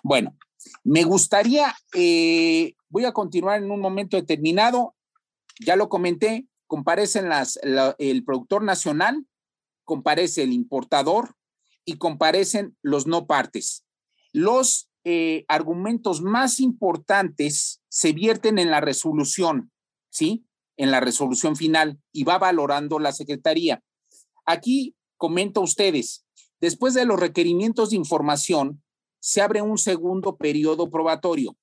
Speaker 9: Bueno, me gustaría, eh, voy a continuar en un momento determinado, ya lo comenté, comparecen las, el productor nacional, comparece el importador y comparecen los no partes. Los eh, argumentos más importantes se vierten en la resolución, ¿sí? en la resolución final y va valorando la Secretaría. Aquí comento a ustedes, después de los requerimientos de información, se abre un segundo periodo probatorio.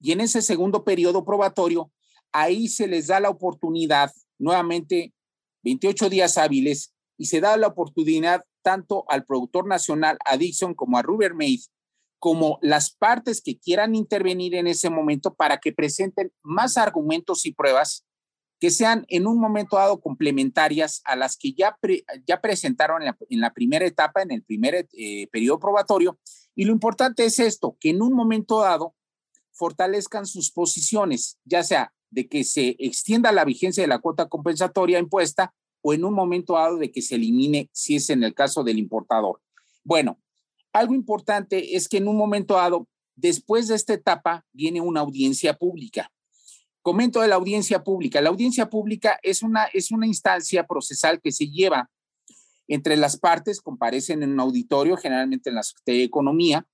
Speaker 9: Y en ese segundo periodo probatorio, ahí se les da la oportunidad, nuevamente 28 días hábiles, y se da la oportunidad tanto al productor nacional, a Dixon, como a Rubbermaid, como las partes que quieran intervenir en ese momento para que presenten más argumentos y pruebas que sean en un momento dado complementarias a las que ya, ya presentaron en la, primera etapa, en el primer eh, periodo probatorio. Y lo importante es esto, que en un momento dado fortalezcan sus posiciones, ya sea de que se extienda la vigencia de la cuota compensatoria impuesta o en un momento dado de que se elimine si es en el caso del importador. Bueno, algo importante es que en un momento dado, después de esta etapa, viene una audiencia pública. Comento de la audiencia pública. La audiencia pública es una, es una instancia procesal que se lleva entre las partes, comparecen en un auditorio, generalmente en la Secretaría de Economía,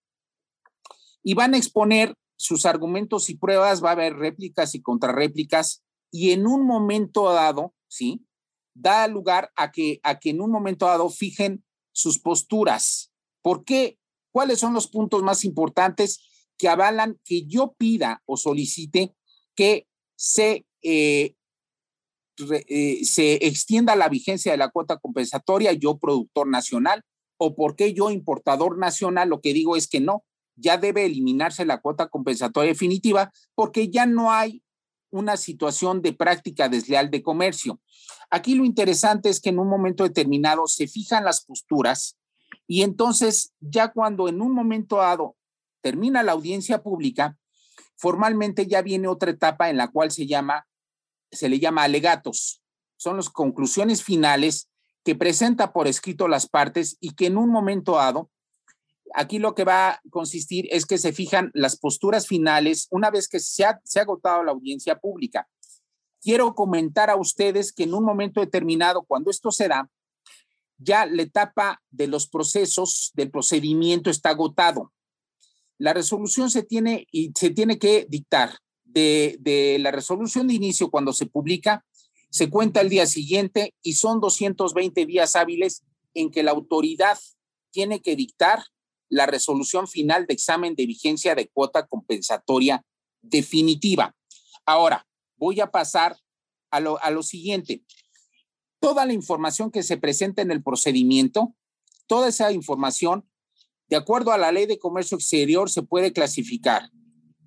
Speaker 9: y van a exponer sus argumentos y pruebas, va a haber réplicas y contrarréplicas, y en un momento dado, ¿sí? Da lugar a que, a que en un momento dado fijen sus posturas. ¿Por qué? ¿Cuáles son los puntos más importantes que avalan que yo pida o solicite que se, eh, eh, se extienda la vigencia de la cuota compensatoria, yo productor nacional, o por qué yo importador nacional, lo que digo es que no, ya debe eliminarse la cuota compensatoria definitiva porque ya no hay una situación de práctica desleal de comercio. Aquí lo interesante es que en un momento determinado se fijan las posturas y entonces ya cuando en un momento dado termina la audiencia pública, formalmente ya viene otra etapa en la cual se llama, se le llama alegatos. Son las conclusiones finales que presenta por escrito las partes y que en un momento dado, aquí lo que va a consistir es que se fijan las posturas finales una vez que se ha, agotado la audiencia pública. Quiero comentar a ustedes que en un momento determinado, cuando esto se da, ya la etapa de los procesos del procedimiento está agotado. La resolución se tiene y se tiene que dictar de, de la resolución de inicio cuando se publica se cuenta el día siguiente y son 220 días hábiles en que la autoridad tiene que dictar la resolución final de examen de vigencia de cuota compensatoria definitiva. Ahora, voy a pasar a lo, a lo siguiente. Toda la información que se presenta en el procedimiento, toda esa información, de acuerdo a la ley de comercio exterior, se puede clasificar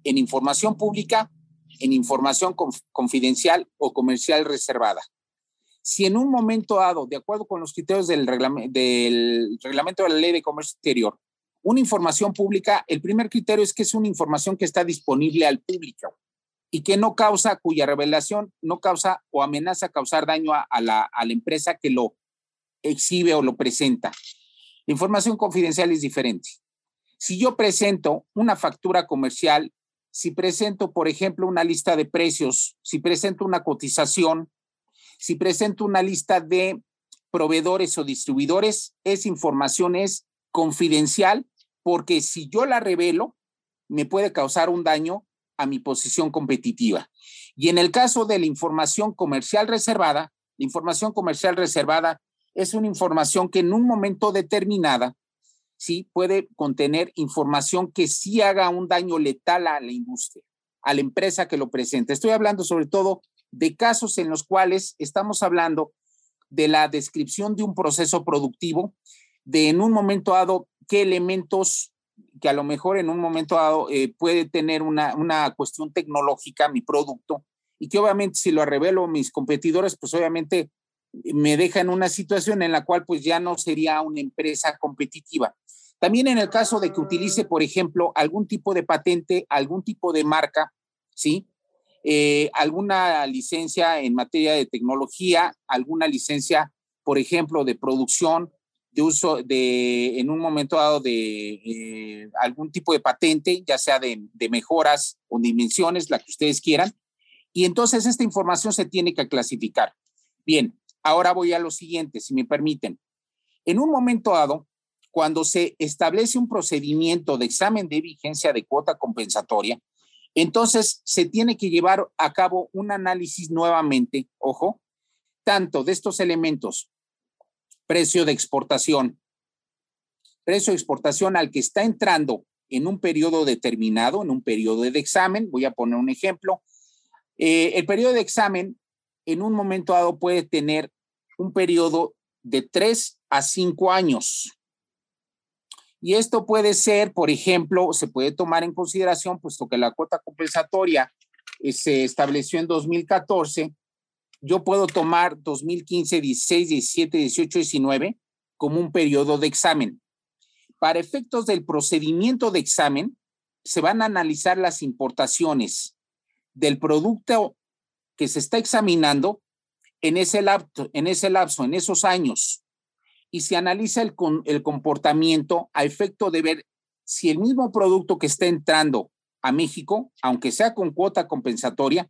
Speaker 9: en información pública en información confidencial o comercial reservada. Si en un momento dado, de acuerdo con los criterios del, del reglamento de la ley de comercio exterior, una información pública, el primer criterio es que es una información que está disponible al público y que no causa, cuya revelación no causa o amenaza causar daño a, la, a la empresa que lo exhibe o lo presenta. Información confidencial es diferente. Si yo presento una factura comercial si presento, por ejemplo, una lista de precios, si presento una cotización, si presento una lista de proveedores o distribuidores, esa información es confidencial porque si yo la revelo, me puede causar un daño a mi posición competitiva. Y en el caso de la información comercial reservada, la información comercial reservada es una información que en un momento determinada sí puede contener información que sí haga un daño letal a la industria, a la empresa que lo presenta. Estoy hablando sobre todo de casos en los cuales estamos hablando de la descripción de un proceso productivo, de en un momento dado qué elementos que a lo mejor en un momento dado eh, puede tener una, una cuestión tecnológica mi producto y que obviamente si lo revelo a mis competidores, pues obviamente me deja en una situación en la cual pues ya no sería una empresa competitiva. También en el caso de que utilice, por ejemplo, algún tipo de patente, algún tipo de marca, ¿sí? Eh, alguna licencia en materia de tecnología, alguna licencia, por ejemplo, de producción, de uso de, en un momento dado, de eh, algún tipo de patente, ya sea de, de mejoras o dimensiones, la que ustedes quieran. Y entonces esta información se tiene que clasificar. Bien, ahora voy a lo siguiente, si me permiten. En un momento dado, cuando se establece un procedimiento de examen de vigencia de cuota compensatoria, entonces se tiene que llevar a cabo un análisis nuevamente, ojo, tanto de estos elementos, precio de exportación, precio de exportación al que está entrando en un periodo determinado, en un periodo de examen, voy a poner un ejemplo, eh, el periodo de examen en un momento dado puede tener un periodo de tres a cinco años. Y esto puede ser, por ejemplo, se puede tomar en consideración, puesto que la cuota compensatoria eh, se estableció en 2014, yo puedo tomar 2015, 16, 17, 18, 19 como un periodo de examen. Para efectos del procedimiento de examen, se van a analizar las importaciones del producto que se está examinando en ese lapso, en, ese lapso, en esos años y se analiza el, el comportamiento a efecto de ver si el mismo producto que está entrando a México, aunque sea con cuota compensatoria,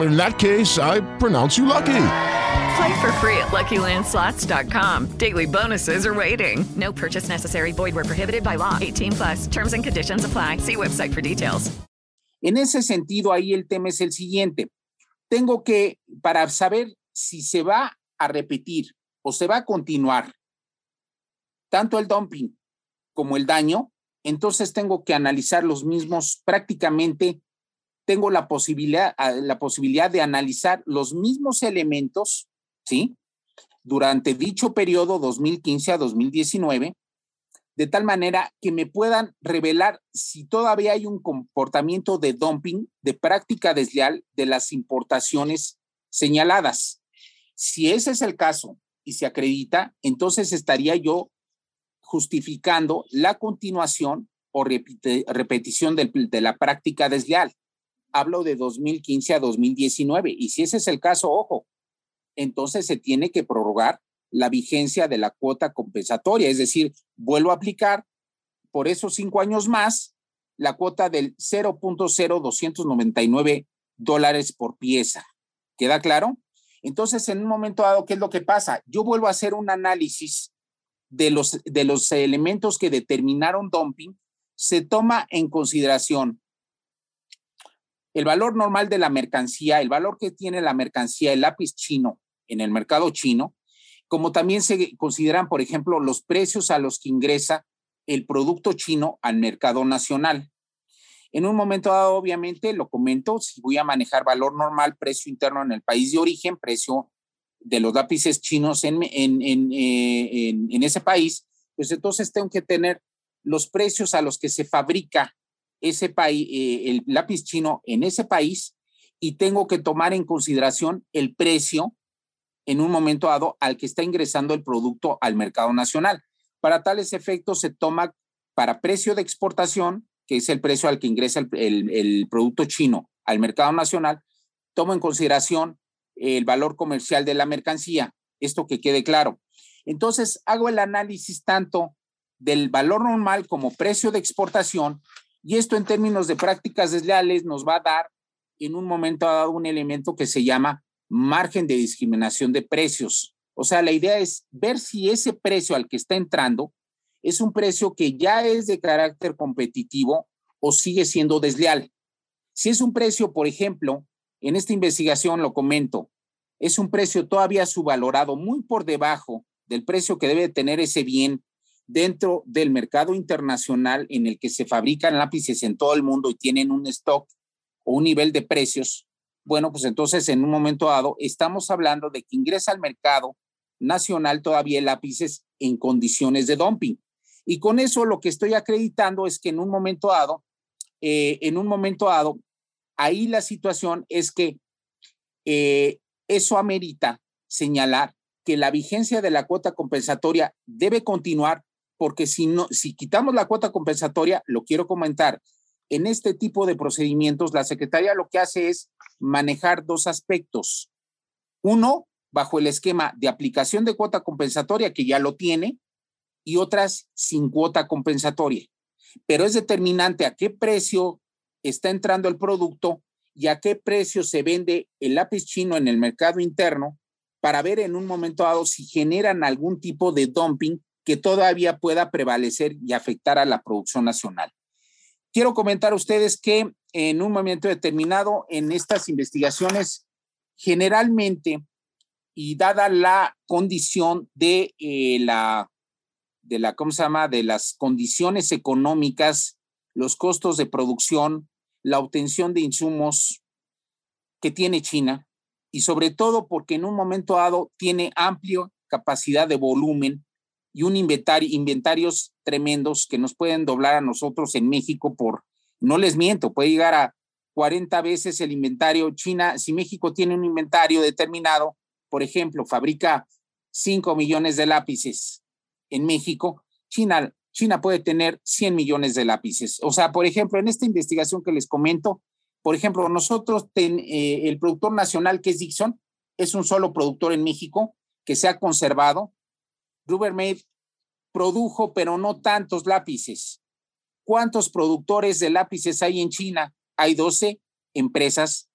Speaker 11: In that case, I pronounce you lucky.
Speaker 12: Play for free at LuckyLandSlots.com. Daily bonuses are waiting. No purchase necessary. Void where prohibited by law. 18 plus. Terms and conditions apply. See website for details.
Speaker 9: En ese sentido, ahí el tema es el siguiente. Tengo que, para saber si se va a repetir o se va a continuar tanto el dumping como el daño, entonces tengo que analizar los mismos prácticamente tengo la posibilidad, la posibilidad de analizar los mismos elementos, ¿sí? Durante dicho periodo 2015 a 2019, de tal manera que me puedan revelar si todavía hay un comportamiento de dumping, de práctica desleal de las importaciones señaladas. Si ese es el caso y se acredita, entonces estaría yo justificando la continuación o repetición de la práctica desleal hablo de 2015 a 2019. Y si ese es el caso, ojo, entonces se tiene que prorrogar la vigencia de la cuota compensatoria, es decir, vuelvo a aplicar por esos cinco años más la cuota del 0.0299 dólares por pieza. ¿Queda claro? Entonces, en un momento dado, ¿qué es lo que pasa? Yo vuelvo a hacer un análisis de los, de los elementos que determinaron dumping. Se toma en consideración el valor normal de la mercancía, el valor que tiene la mercancía, el lápiz chino en el mercado chino, como también se consideran, por ejemplo, los precios a los que ingresa el producto chino al mercado nacional. En un momento dado, obviamente, lo comento, si voy a manejar valor normal, precio interno en el país de origen, precio de los lápices chinos en, en, en, eh, en ese país, pues entonces tengo que tener los precios a los que se fabrica ese país, eh, el lápiz chino en ese país y tengo que tomar en consideración el precio en un momento dado al que está ingresando el producto al mercado nacional. Para tales efectos se toma para precio de exportación, que es el precio al que ingresa el, el producto chino al mercado nacional, tomo en consideración el valor comercial de la mercancía, esto que quede claro. Entonces, hago el análisis tanto del valor normal como precio de exportación y esto en términos de prácticas desleales nos va a dar en un momento dado un elemento que se llama margen de discriminación de precios. O sea, la idea es ver si ese precio al que está entrando es un precio que ya es de carácter competitivo o sigue siendo desleal. Si es un precio, por ejemplo, en esta investigación lo comento, es un precio todavía subvalorado, muy por debajo del precio que debe tener ese bien dentro del mercado internacional en el que se fabrican lápices en todo el mundo y tienen un stock o un nivel de precios, bueno, pues entonces en un momento dado estamos hablando de que ingresa al mercado nacional todavía lápices en condiciones de dumping. Y con eso lo que estoy acreditando es que en un momento dado, eh, en un momento dado, ahí la situación es que eh, eso amerita señalar que la vigencia de la cuota compensatoria debe continuar porque si, no, si quitamos la cuota compensatoria, lo quiero comentar, en este tipo de procedimientos, la Secretaría lo que hace es manejar dos aspectos. Uno, bajo el esquema de aplicación de cuota compensatoria, que ya lo tiene, y otras sin cuota compensatoria. Pero es determinante a qué precio está entrando el producto y a qué precio se vende el lápiz chino en el mercado interno para ver en un momento dado si generan algún tipo de dumping que todavía pueda prevalecer y afectar a la producción nacional. Quiero comentar a ustedes que en un momento determinado en estas investigaciones, generalmente, y dada la condición de eh, la, de la, ¿cómo se llama? De las condiciones económicas, los costos de producción, la obtención de insumos que tiene China, y sobre todo porque en un momento dado tiene amplia capacidad de volumen y un inventario, inventarios tremendos que nos pueden doblar a nosotros en México por, no les miento, puede llegar a 40 veces el inventario. China, si México tiene un inventario determinado, por ejemplo, fabrica 5 millones de lápices en México, China China puede tener 100 millones de lápices. O sea, por ejemplo, en esta investigación que les comento, por ejemplo, nosotros, eh, el productor nacional que es Dixon, es un solo productor en México que se ha conservado. Rubbermaid produjo, pero no tantos lápices. ¿Cuántos productores de lápices hay en China? Hay 12 empresas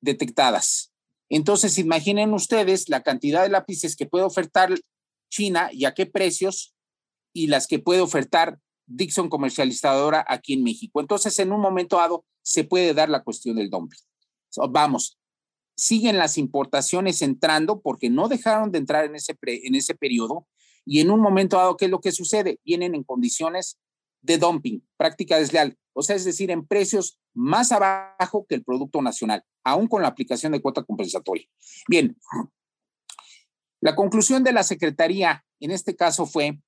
Speaker 9: detectadas. Entonces, imaginen ustedes la cantidad de lápices que puede ofertar China y a qué precios y las que puede ofertar Dixon comercializadora aquí en México. Entonces, en un momento dado, se puede dar la cuestión del dumping. vamos, siguen las importaciones entrando porque no dejaron de entrar en ese, en ese periodo y en un momento dado, ¿qué es lo que sucede? Vienen en condiciones de dumping, práctica desleal, o sea, es decir, en precios más abajo que el Producto Nacional, aún con la aplicación de cuota compensatoria. Bien, la conclusión de la Secretaría en este caso fue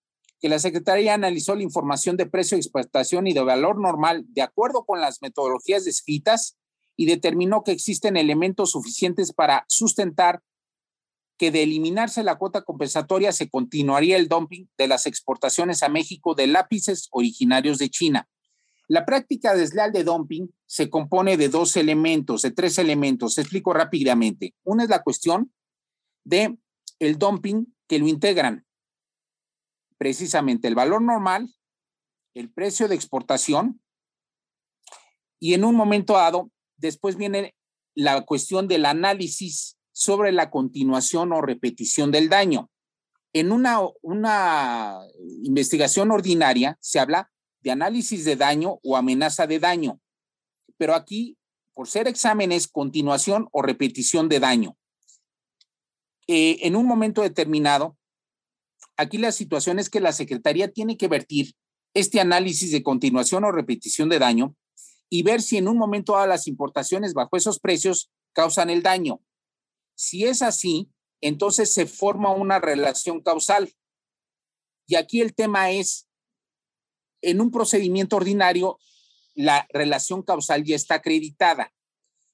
Speaker 9: que la Secretaría analizó la información de precio de exportación y de valor normal de acuerdo con las metodologías descritas y determinó que existen elementos suficientes para sustentar que de eliminarse la cuota compensatoria se continuaría el dumping de las exportaciones a México de lápices originarios de China. La práctica desleal de dumping se compone de dos elementos, de tres elementos. Explico rápidamente. Una es la cuestión de el dumping que lo integran. Precisamente el valor normal, el precio de exportación y en un momento dado, después viene la cuestión del análisis sobre la continuación o repetición del daño. En una, una investigación ordinaria se habla de análisis de daño o amenaza de daño, pero aquí, por ser exámenes, continuación o repetición de daño. Eh, en un momento determinado, aquí la situación es que la Secretaría tiene que vertir este análisis de continuación o repetición de daño y ver si en un momento dado las importaciones bajo esos precios causan el daño. Si es así, entonces se forma una relación causal. Y aquí el tema es, en un procedimiento ordinario, la relación causal ya está acreditada,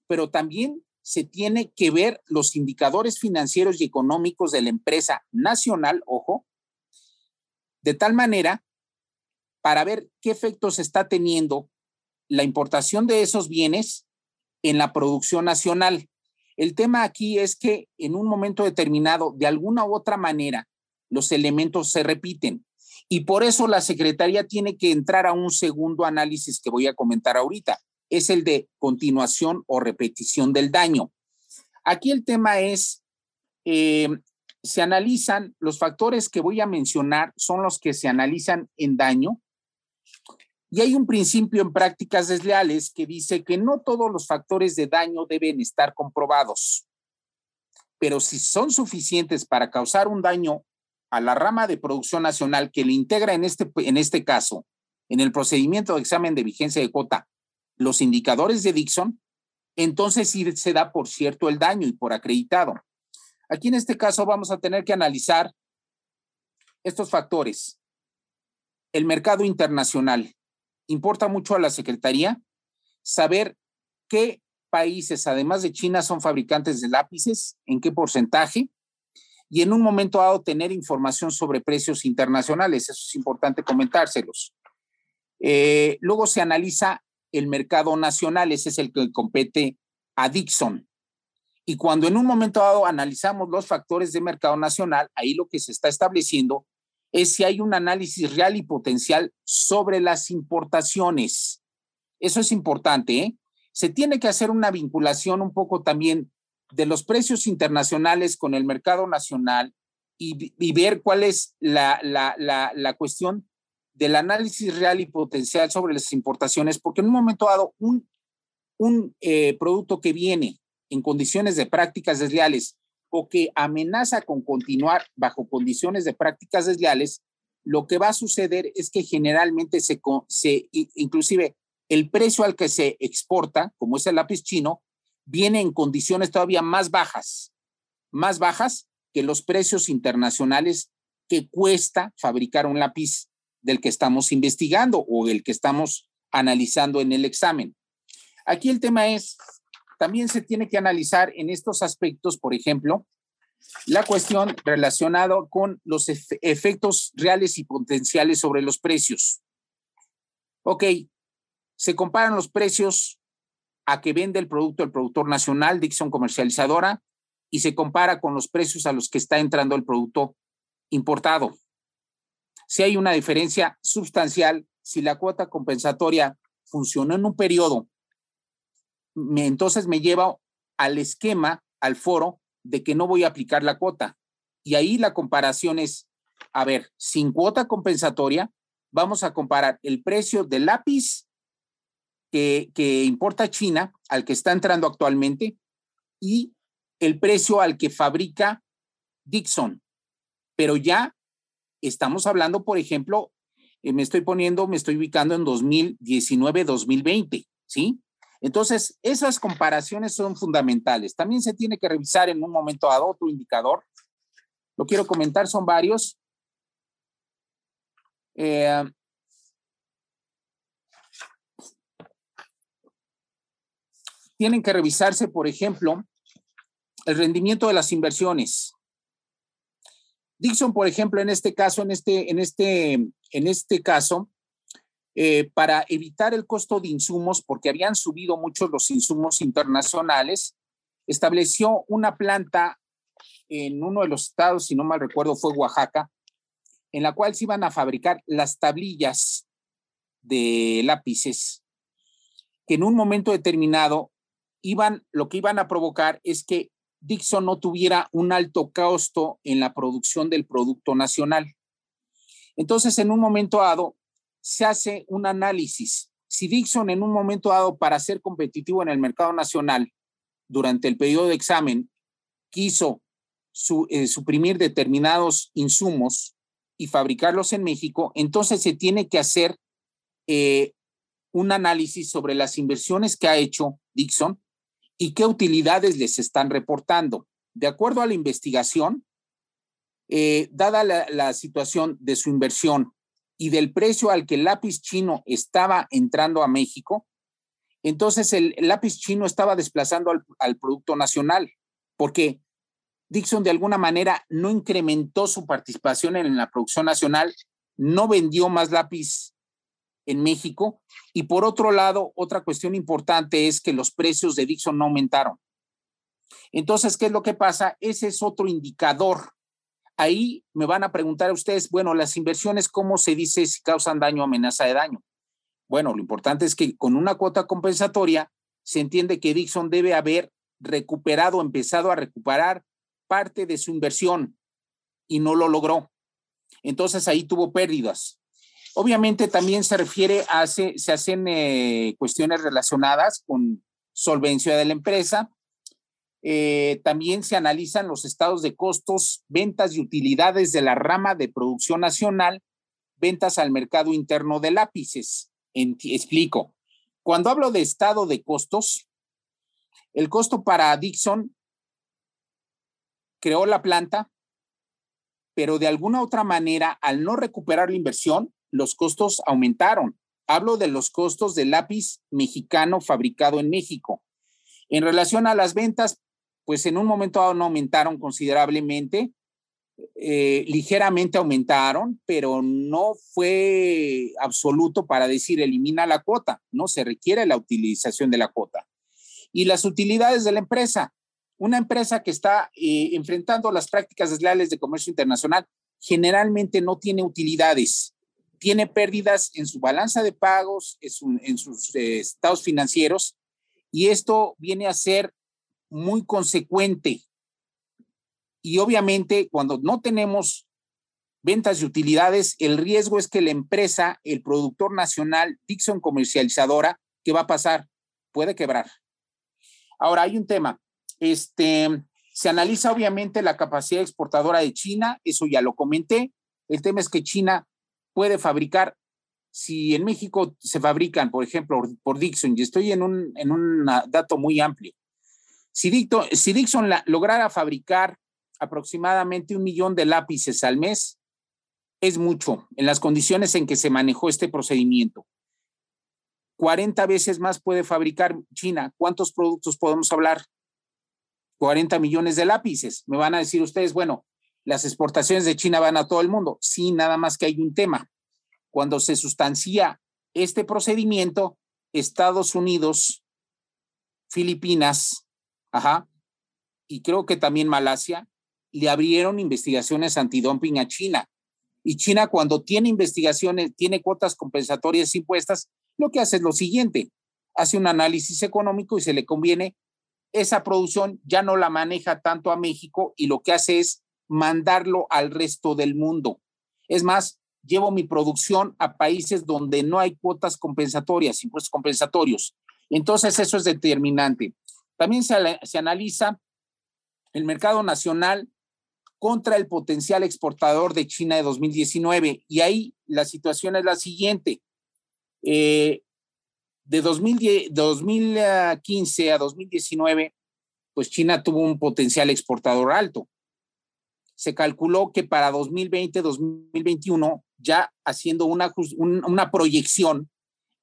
Speaker 9: pero también se tiene que ver los indicadores financieros y económicos de la empresa nacional, ojo, de tal manera para ver qué efectos está teniendo la importación de esos bienes en la producción nacional. El tema aquí es que en un momento determinado, de alguna u otra manera, los elementos se repiten. Y por eso la Secretaría tiene que entrar a un segundo análisis que voy a comentar ahorita. Es el de continuación o repetición del daño. Aquí el tema es, eh, se analizan, los factores que voy a mencionar son los que se analizan en daño. Y hay un principio en prácticas desleales que dice que no todos los factores de daño deben estar comprobados, pero si son suficientes para causar un daño a la rama de producción nacional que le integra en este, en este caso, en el procedimiento de examen de vigencia de cuota, los indicadores de Dixon, entonces sí se da por cierto el daño y por acreditado. Aquí en este caso vamos a tener que analizar estos factores. El mercado internacional. Importa mucho a la Secretaría saber qué países, además de China, son fabricantes de lápices, en qué porcentaje, y en un momento dado tener información sobre precios internacionales. Eso es importante comentárselos. Eh, luego se analiza el mercado nacional, ese es el que compete a Dixon. Y cuando en un momento dado analizamos los factores de mercado nacional, ahí lo que se está estableciendo es si hay un análisis real y potencial sobre las importaciones. Eso es importante. ¿eh? Se tiene que hacer una vinculación un poco también de los precios internacionales con el mercado nacional y, ver cuál es la, la, cuestión del análisis real y potencial sobre las importaciones, porque en un momento dado, un, un eh, producto que viene en condiciones de prácticas desleales o que amenaza con continuar bajo condiciones de prácticas desleales, lo que va a suceder es que generalmente se, inclusive el precio al que se exporta, como es el lápiz chino, viene en condiciones todavía más bajas, más bajas que los precios internacionales que cuesta fabricar un lápiz del que estamos investigando o el que estamos analizando en el examen. Aquí el tema es, también se tiene que analizar en estos aspectos, por ejemplo, la cuestión relacionada con los efectos reales y potenciales sobre los precios. Ok, se comparan los precios a que vende el producto el productor nacional, Dixon comercializadora, y se compara con los precios a los que está entrando el producto importado. Si hay una diferencia sustancial, si la cuota compensatoria funcionó en un periodo, entonces me lleva al esquema, al foro, de que no voy a aplicar la cuota. Y ahí la comparación es, a ver, sin cuota compensatoria, vamos a comparar el precio del lápiz que, que importa China, al que está entrando actualmente, y el precio al que fabrica Dixon. Pero ya estamos hablando, por ejemplo, eh, me estoy poniendo, me estoy ubicando en 2019-2020, ¿sí? Entonces, esas comparaciones son fundamentales. También se tiene que revisar en un momento dado otro indicador. Lo quiero comentar, son varios. Eh, tienen que revisarse, por ejemplo, el rendimiento de las inversiones. Dixon, por ejemplo, en este caso, en este, en este, en este caso, eh, para evitar el costo de insumos, porque habían subido mucho los insumos internacionales, estableció una planta en uno de los estados, si no mal recuerdo, fue Oaxaca, en la cual se iban a fabricar las tablillas de lápices, que en un momento determinado iban, lo que iban a provocar es que Dixon no tuviera un alto costo en la producción del producto nacional. Entonces, en un momento dado, se hace un análisis. Si Dixon en un momento dado para ser competitivo en el mercado nacional durante el periodo de examen quiso eh, suprimir determinados insumos y fabricarlos en México, entonces se tiene que hacer eh, un análisis sobre las inversiones que ha hecho Dixon y qué utilidades les están reportando. De acuerdo a la investigación, eh, dada la situación de su inversión y del precio al que el lápiz chino estaba entrando a México, entonces el, lápiz chino estaba desplazando al, producto nacional, porque Dixon de alguna manera no incrementó su participación en la producción nacional, no vendió más lápiz en México. Y por otro lado, otra cuestión importante es que los precios de Dixon no aumentaron. Entonces, ¿qué es lo que pasa? Ese es otro indicador Ahí me van a preguntar a ustedes, bueno, las inversiones, ¿cómo se dice si causan daño o amenaza de daño? Bueno, lo importante es que con una cuota compensatoria se entiende que Dixon debe haber recuperado, empezado a recuperar parte de su inversión y no lo logró. Entonces ahí tuvo pérdidas. Obviamente también se refiere a, se, hacen eh, cuestiones relacionadas con solvencia de la empresa, eh, también se analizan los estados de costos, ventas y utilidades de la rama de producción nacional, ventas al mercado interno de lápices. explico. Cuando hablo de estado de costos, el costo para Dixon creó la planta, pero de alguna otra manera, al no recuperar la inversión, los costos aumentaron. Hablo de los costos del lápiz mexicano fabricado en México. En relación a las ventas, pues en un momento dado no aumentaron considerablemente, eh, ligeramente aumentaron, pero no fue absoluto para decir elimina la cuota, no se requiere la utilización de la cuota. Y las utilidades de la empresa, una empresa que está eh, enfrentando las prácticas desleales de comercio internacional generalmente no tiene utilidades, tiene pérdidas en su balanza de pagos, en, sus eh, estados financieros, y esto viene a ser muy consecuente. Y obviamente cuando no tenemos ventas y utilidades, el riesgo es que la empresa, el productor nacional, Dixon Comercializadora, ¿qué va a pasar? Puede quebrar. Ahora hay un tema. Este, se analiza obviamente la capacidad exportadora de China, eso ya lo comenté. El tema es que China puede fabricar, si en México se fabrican, por ejemplo, por Dixon, y estoy en un, en un dato muy amplio, si, Dixon lograra fabricar aproximadamente un millón de lápices al mes, es mucho en las condiciones en que se manejó este procedimiento. 40 veces más puede fabricar China. ¿Cuántos productos podemos hablar? 40 millones de lápices. Me van a decir ustedes, bueno, las exportaciones de China van a todo el mundo. Sí, nada más que hay un tema. Cuando se sustancia este procedimiento, Estados Unidos, Filipinas, ajá, y creo que también Malasia, le abrieron investigaciones antidumping a China. Y China cuando tiene investigaciones, tiene cuotas compensatorias impuestas, lo que hace es lo siguiente, hace un análisis económico y se le conviene, esa producción ya no la maneja tanto a México y lo que hace es mandarlo al resto del mundo. Es más, llevo mi producción a países donde no hay cuotas compensatorias, impuestos compensatorios. Entonces, eso es determinante. También se, se analiza el mercado nacional contra el potencial exportador de China de 2019. Y ahí la situación es la siguiente. Eh, de 2015 a 2019, pues China tuvo un potencial exportador alto. Se calculó que para 2020-2021, ya haciendo una, una proyección,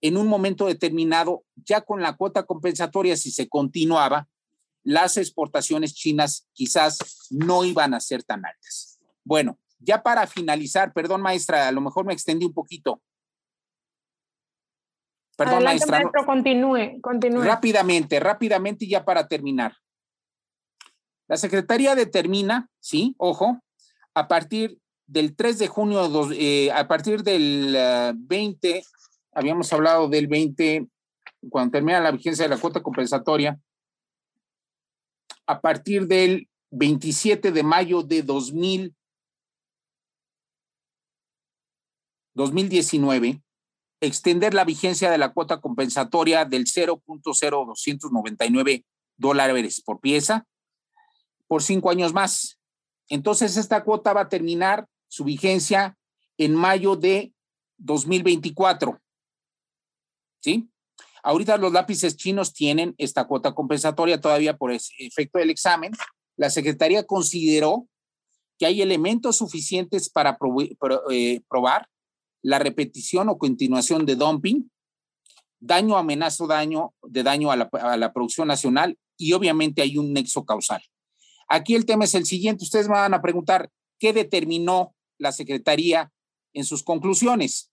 Speaker 9: en un momento determinado, ya con la cuota compensatoria, si se continuaba, las exportaciones chinas quizás no iban a ser tan altas. Bueno, ya para finalizar, perdón maestra, a lo mejor me extendí un poquito.
Speaker 5: Perdón maestra. Maestro, continúe, continúe.
Speaker 9: Rápidamente, rápidamente y ya para terminar. La Secretaría determina, sí, ojo, a partir del 3 de junio, eh, a partir del 20, eh, habíamos hablado del 20, cuando termina la vigencia de la cuota compensatoria, a partir del 27 de mayo de 2000, 2019, extender la vigencia de la cuota compensatoria del 0.0299 dólares por pieza por cinco años más. Entonces, esta cuota va a terminar su vigencia en mayo de 2024. ¿Sí? Ahorita los lápices chinos tienen esta cuota compensatoria todavía por efecto del examen. La Secretaría consideró que hay elementos suficientes para eh, probar la repetición o continuación de dumping, daño, amenazo, daño, de daño a la, a la producción nacional y obviamente hay un nexo causal. Aquí el tema es el siguiente. Ustedes me van a preguntar qué determinó la Secretaría en sus conclusiones.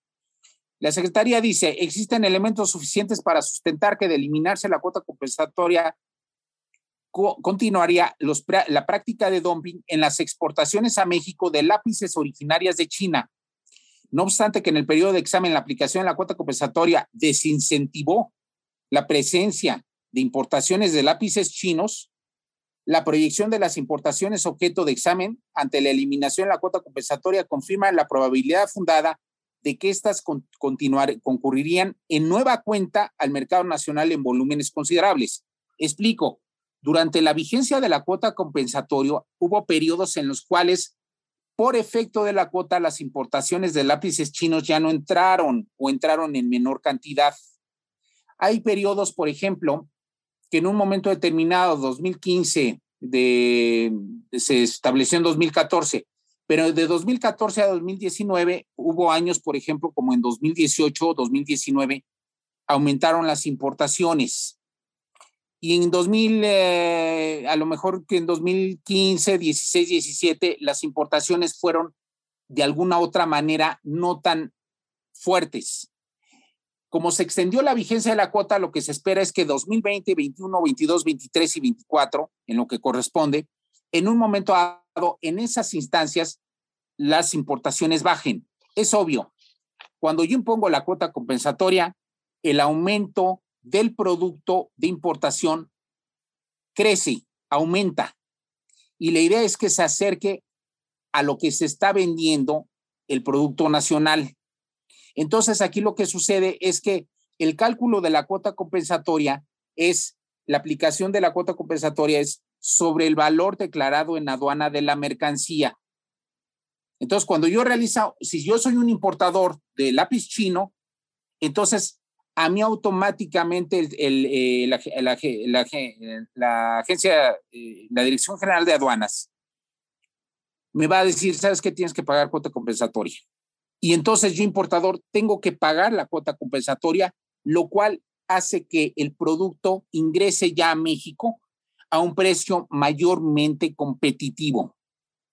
Speaker 9: La Secretaría dice, existen elementos suficientes para sustentar que de eliminarse la cuota compensatoria continuaría la práctica de dumping en las exportaciones a México de lápices originarias de China. No obstante que en el periodo de examen la aplicación de la cuota compensatoria desincentivó la presencia de importaciones de lápices chinos, la proyección de las importaciones objeto de examen ante la eliminación de la cuota compensatoria confirma la probabilidad fundada de que éstas concurrirían en nueva cuenta al mercado nacional en volúmenes considerables. Explico, durante la vigencia de la cuota compensatoria hubo periodos en los cuales, por efecto de la cuota, las importaciones de lápices chinos ya no entraron o entraron en menor cantidad. Hay periodos, por ejemplo, que en un momento determinado, 2015, de, se estableció en 2014, pero de 2014 a 2019 hubo años, por ejemplo, como en 2018 o 2019, aumentaron las importaciones. Y en 2000, eh, a lo mejor que en 2015, 16, 17, las importaciones fueron de alguna otra manera no tan fuertes. Como se extendió la vigencia de la cuota, lo que se espera es que 2020, 21, 22, 23 y 24, en lo que corresponde, en un momento dado, en esas instancias, las importaciones bajen. Es obvio, cuando yo impongo la cuota compensatoria, el aumento del producto de importación crece, aumenta. Y la idea es que se acerque a lo que se está vendiendo el producto nacional. Entonces, aquí lo que sucede es que el cálculo de la cuota compensatoria es, la aplicación de la cuota compensatoria es sobre el valor declarado en aduana de la mercancía. Entonces, cuando yo realizo, si yo soy un importador de lápiz chino, entonces a mí automáticamente eh, la, agencia, eh, la Dirección General de Aduanas, me va a decir, ¿sabes qué? Tienes que pagar cuota compensatoria. Y entonces yo, importador, tengo que pagar la cuota compensatoria, lo cual hace que el producto ingrese ya a México a un precio mayormente competitivo.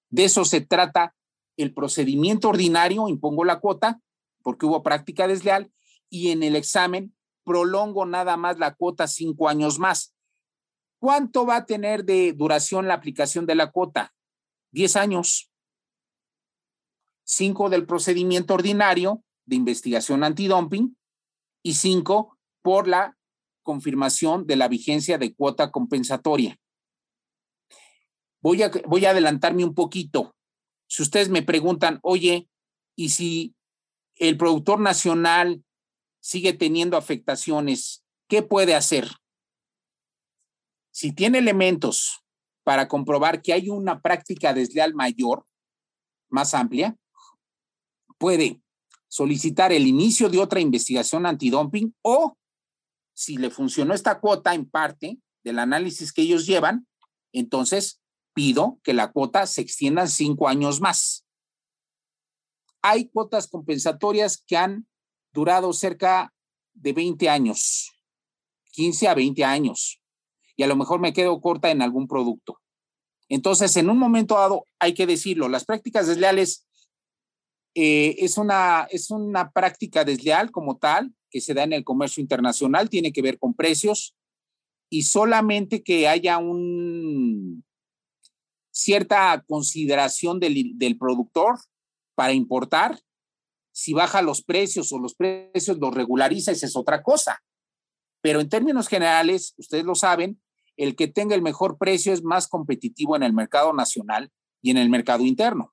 Speaker 9: De eso se trata el procedimiento ordinario, impongo la cuota porque hubo práctica desleal y en el examen prolongo nada más la cuota cinco años más. ¿Cuánto va a tener de duración la aplicación de la cuota? Diez años. Cinco del procedimiento ordinario de investigación antidumping y cinco por la confirmación de la vigencia de cuota compensatoria. Voy a, voy a adelantarme un poquito. Si ustedes me preguntan, oye, ¿y si el productor nacional sigue teniendo afectaciones, ¿qué puede hacer? Si tiene elementos para comprobar que hay una práctica desleal mayor, más amplia, puede solicitar el inicio de otra investigación antidumping o si le funcionó esta cuota en parte del análisis que ellos llevan, entonces pido que la cuota se extienda cinco años más. Hay cuotas compensatorias que han durado cerca de 20 años, 15 a 20 años, y a lo mejor me quedo corta en algún producto. Entonces, en un momento dado, hay que decirlo, las prácticas desleales eh, es, una, es una práctica desleal como tal que se da en el comercio internacional, tiene que ver con precios y solamente que haya un, cierta consideración del, del productor para importar. Si baja los precios o los precios los regulariza, esa es otra cosa. Pero en términos generales, ustedes lo saben, el que tenga el mejor precio es más competitivo en el mercado nacional y en el mercado interno.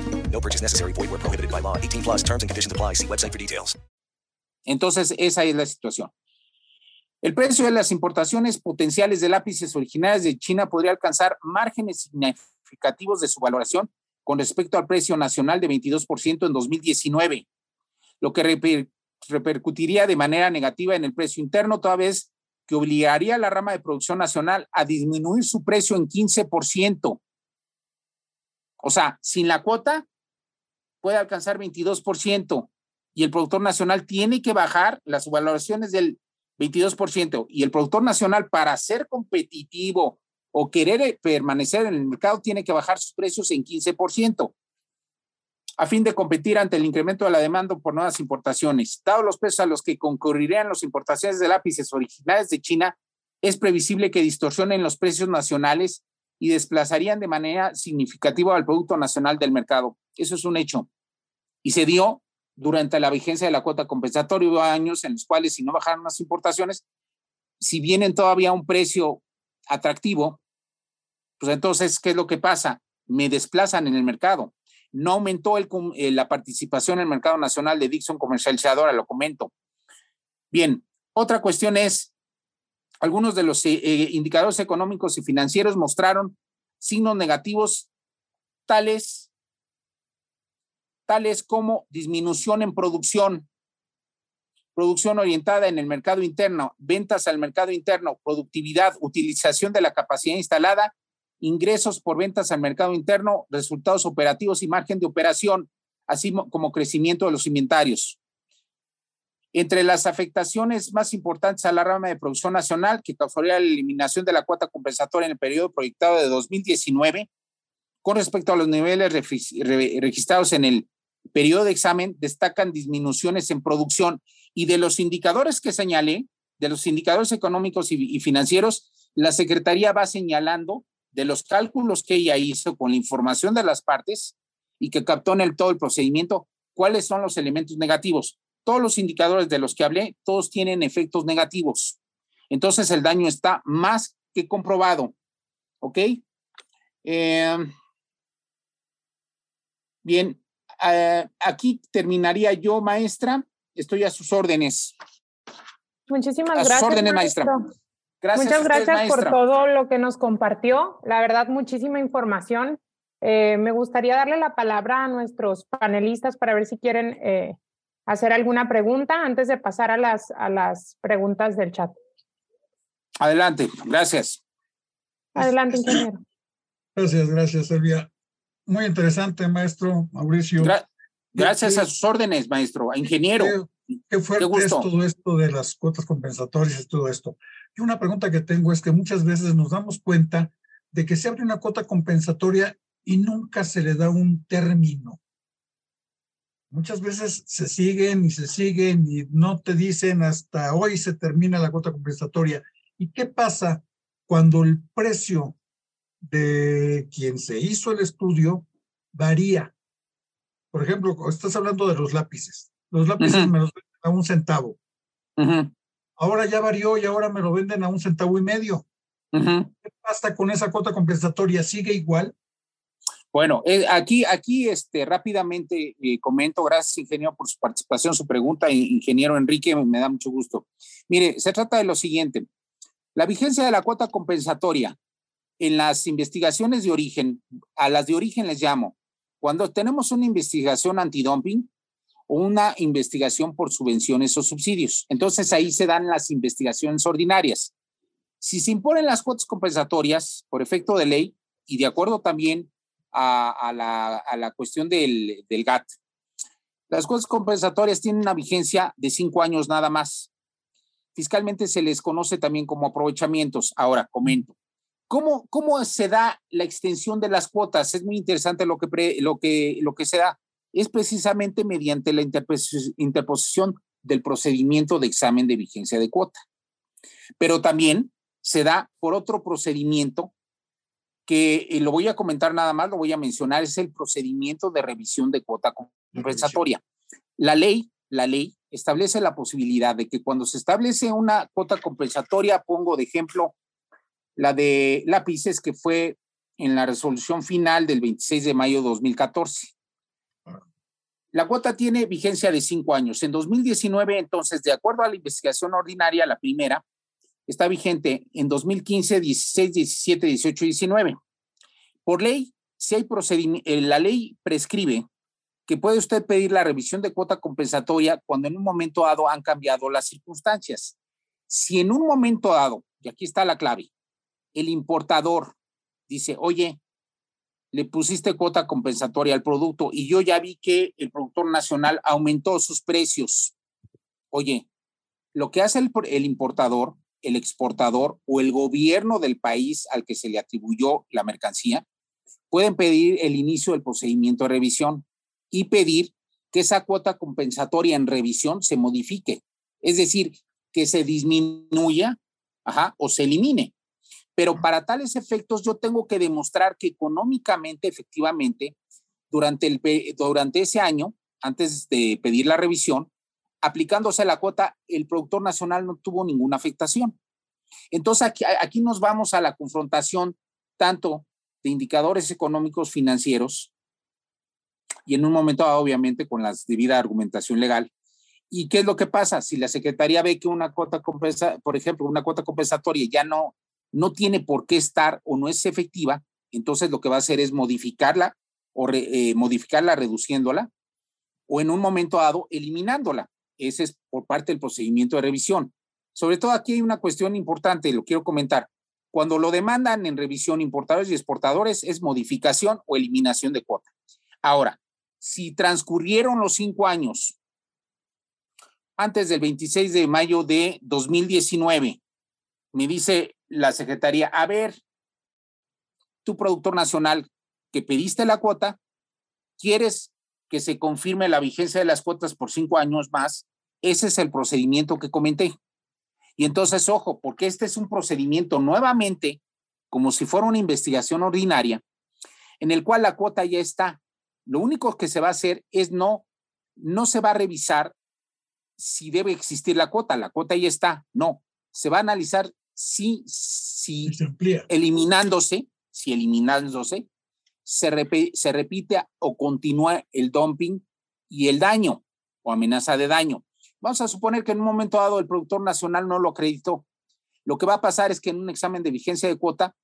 Speaker 13: No purchase necessary. Void were prohibited by law. 18 plus terms and conditions apply. See website for details.
Speaker 9: Entonces, esa es la situación. El precio de las importaciones potenciales de lápices originales de China podría alcanzar márgenes significativos de su valoración con respecto al precio nacional de 22% en 2019, lo que reper repercutiría de manera negativa en el precio interno, toda vez que obligaría a la rama de producción nacional a disminuir su precio en 15%. O sea, sin la cuota puede alcanzar 22% y el productor nacional tiene que bajar las valoraciones del 22% y el productor nacional para ser competitivo o querer eh, permanecer en el mercado tiene que bajar sus precios en 15% a fin de competir ante el incremento de la demanda por nuevas importaciones. Dados los precios a los que concurrirían las importaciones de lápices originales de China, es previsible que distorsionen los precios nacionales y desplazarían de manera significativa al Producto Nacional del mercado. Eso es un hecho. Y se dio durante la vigencia de la cuota compensatoria, hubo años en los cuales si no bajaron las importaciones, si vienen todavía a un precio atractivo, pues entonces, ¿qué es lo que pasa? Me desplazan en el mercado. No aumentó el, eh, la participación en el mercado nacional de Dixon comercializadora, lo comento. Bien, otra cuestión es, algunos de los eh, eh, indicadores económicos y financieros mostraron signos negativos tales, tales como disminución en producción, producción orientada en el mercado interno, ventas al mercado interno, productividad, utilización de la capacidad instalada, ingresos por ventas al mercado interno, resultados operativos y margen de operación, así como crecimiento de los inventarios. Entre las afectaciones más importantes a la rama de producción nacional, que causaría la eliminación de la cuota compensatoria en el periodo proyectado de 2019, con respecto a los niveles registrados en el periodo de examen, destacan disminuciones en producción y de los indicadores que señalé, de los indicadores económicos y, financieros, la Secretaría va señalando de los cálculos que ella hizo con la información de las partes y que captó en el todo el procedimiento cuáles son los elementos negativos. Todos los indicadores de los que hablé, todos tienen efectos negativos. Entonces el daño está más que comprobado. ¿Ok? Eh, bien, eh, aquí terminaría yo, maestra. Estoy a sus órdenes.
Speaker 5: Muchísimas
Speaker 9: A sus
Speaker 5: gracias.
Speaker 9: órdenes, maestra. Gracias
Speaker 5: Muchas gracias por todo lo que nos compartió. La verdad, muchísima información. Eh, me gustaría darle la palabra a nuestros panelistas para ver si quieren eh, hacer alguna pregunta antes de pasar a las, a las preguntas del chat.
Speaker 9: Adelante, gracias.
Speaker 5: Adelante, ingeniero.
Speaker 8: Gracias, gracias, Silvia. Muy interesante, maestro Mauricio.
Speaker 9: Gra- gracias a sus órdenes, maestro, ingeniero.
Speaker 8: Qué, qué fuerte
Speaker 9: Qué
Speaker 8: es todo esto de las cuotas compensatorias y todo esto. Y una pregunta que tengo es que muchas veces nos damos cuenta de que se abre una cuota compensatoria y nunca se le da un término. Muchas veces se siguen y se siguen y no te dicen hasta hoy se termina la cuota compensatoria. ¿Y qué pasa cuando el precio de quien se hizo el estudio varía? Por ejemplo, estás hablando de los lápices. Los lápices me los venden a un centavo. Ahora ya varió y ahora me lo venden a un centavo y medio.
Speaker 9: ujú.
Speaker 8: ¿Qué pasa con esa cuota compensatoria? ¿Sigue igual?
Speaker 9: Bueno, eh, aquí, aquí este, rápidamente eh, comento, gracias ingeniero por su participación, su pregunta, ingeniero Enrique, me da mucho gusto. Mire, se trata de lo siguiente, la vigencia de la cuota compensatoria en las investigaciones de origen, a las de origen les llamo, cuando tenemos una investigación antidumping o una investigación por subvenciones o subsidios. Entonces ahí se dan las investigaciones ordinarias. Si se imponen las cuotas compensatorias por efecto de ley y de acuerdo también a, la cuestión del, del GATT. Las cuotas compensatorias tienen una vigencia de cinco años nada más. Fiscalmente se les conoce también como aprovechamientos. Ahora, comento. ¿Cómo, cómo se da la extensión de las cuotas? Es muy interesante lo que, pre- lo que, lo que se da. Es precisamente mediante la interpos- interposición del procedimiento de examen de vigencia de cuota. Pero también se da por otro procedimiento que eh, lo voy a comentar nada más, lo voy a mencionar, es el procedimiento de revisión de cuota compensatoria. La ley, la ley establece la posibilidad de que cuando se establece una cuota compensatoria, pongo de ejemplo la de lápices que fue en la resolución final del 26 de mayo de 2014. La cuota tiene vigencia de cinco años. En 2019, entonces, de acuerdo a la investigación ordinaria, la primera, está vigente en 2015, 16, 17, 18 y 19. Por ley, si hay procedimiento, la ley prescribe que puede usted pedir la revisión de cuota compensatoria cuando en un momento dado han cambiado las circunstancias. Si en un momento dado, y aquí está la clave, el importador dice, oye, le pusiste cuota compensatoria al producto y yo ya vi que el productor nacional aumentó sus precios. Oye, lo que hace el, importador, el exportador o el gobierno del país al que se le atribuyó la mercancía, pueden pedir el inicio del procedimiento de revisión y pedir que esa cuota compensatoria en revisión se modifique, es decir, que se disminuya ajá, o se elimine. Pero para tales efectos yo tengo que demostrar que económicamente, efectivamente, durante, el, durante ese año, antes de pedir la revisión, aplicándose la cuota, el productor nacional no tuvo ninguna afectación. Entonces aquí, aquí nos vamos a la confrontación tanto de indicadores económicos financieros y en un momento dado, obviamente, con la debida argumentación legal. ¿Y qué es lo que pasa? Si la Secretaría ve que una cuota compensa, por ejemplo, una cuota compensatoria ya no, no tiene por qué estar o no es efectiva, entonces lo que va a hacer es modificarla o eh, modificarla reduciéndola o en un momento dado eliminándola. Ese es por parte del procedimiento de revisión. Sobre todo aquí hay una cuestión importante, lo quiero comentar. Cuando lo demandan en revisión importadores y exportadores es modificación o eliminación de cuota. Ahora, si transcurrieron los cinco años antes del 26 de mayo de 2019, me dice la Secretaría, a ver, tu productor nacional que pediste la cuota, ¿quieres que se confirme la vigencia de las cuotas por cinco años más? Ese es el procedimiento que comenté. Y entonces, ojo, porque este es un procedimiento nuevamente como si fuera una investigación ordinaria, en el cual la cuota ya está. Lo único que se va a hacer es no, no se va a revisar si debe existir la cuota, la cuota ya está, no, se va a analizar si, si eliminándose, si eliminándose, se, se repite o continúa el dumping y el daño o amenaza de daño. Vamos a suponer que en un momento dado el productor nacional no lo acreditó. Lo que va a pasar es que en un examen de vigencia de cuota,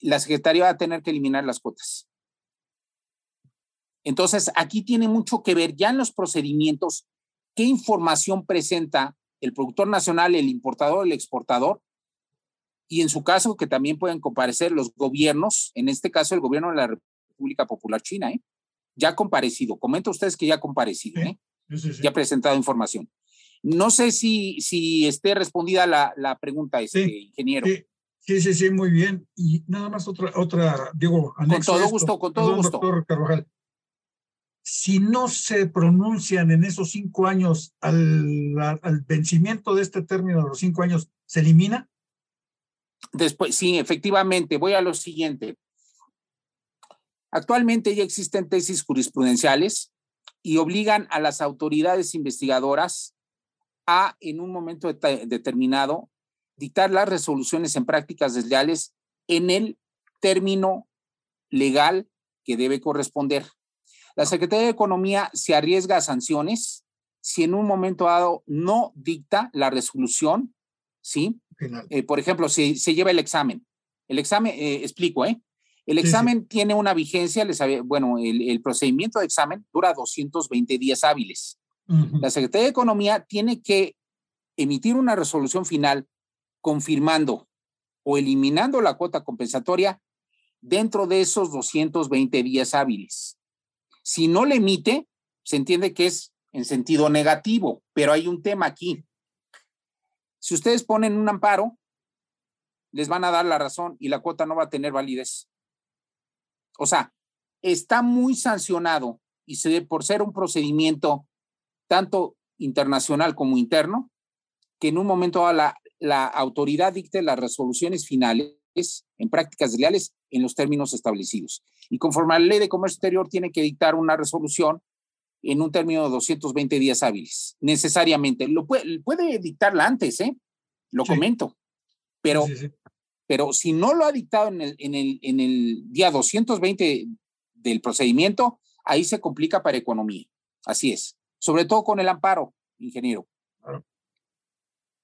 Speaker 9: la Secretaría va a tener que eliminar las cuotas. Entonces, aquí tiene mucho que ver ya en los procedimientos qué información presenta el productor nacional, el importador, el exportador, y en su caso que también pueden comparecer los gobiernos, en este caso el gobierno de la República Popular China, ¿eh? ya ha comparecido. Comenta ustedes que ya ha comparecido, ¿eh? ya ha presentado información. No sé si, si esté respondida la, la pregunta, este ingeniero.
Speaker 8: Sí, sí, sí, muy bien. Y nada más otra, otra digo,
Speaker 9: Con todo gusto, con todo gusto.
Speaker 8: Doctor Carvajal, si no se pronuncian en esos cinco años al, al, vencimiento de este término de los cinco años, ¿se elimina?
Speaker 9: Después, sí, efectivamente. Voy a lo siguiente. Actualmente ya existen tesis jurisprudenciales y obligan a las autoridades investigadoras a, en un momento determinado, dictar las resoluciones en prácticas desleales en el término legal que debe corresponder. La Secretaría de Economía se arriesga a sanciones si en un momento dado no dicta la resolución, ¿sí? Eh, por ejemplo, si se lleva el examen. El examen, eh, explico, ¿eh? El examen tiene una vigencia, les bueno, el, procedimiento de examen dura 220 días hábiles. La Secretaría de Economía tiene que emitir una resolución final confirmando o eliminando la cuota compensatoria dentro de esos 220 días hábiles. Si no le emite, se entiende que es en sentido negativo, pero hay un tema aquí. Si ustedes ponen un amparo, les van a dar la razón y la cuota no va a tener validez. O sea, está muy sancionado y se, por ser un procedimiento tanto internacional como interno, que en un momento la, la autoridad dicte las resoluciones finales en prácticas leales en los términos establecidos. Y conforme a la ley de comercio exterior, tiene que dictar una resolución en un término de 220 días hábiles, necesariamente. Lo puede, puede dictarla antes, ¿eh? Lo comento. Pero, pero si no lo ha dictado en el, en, el, en el día 220 del procedimiento, ahí se complica para economía. Así es. Sobre todo con el amparo, ingeniero.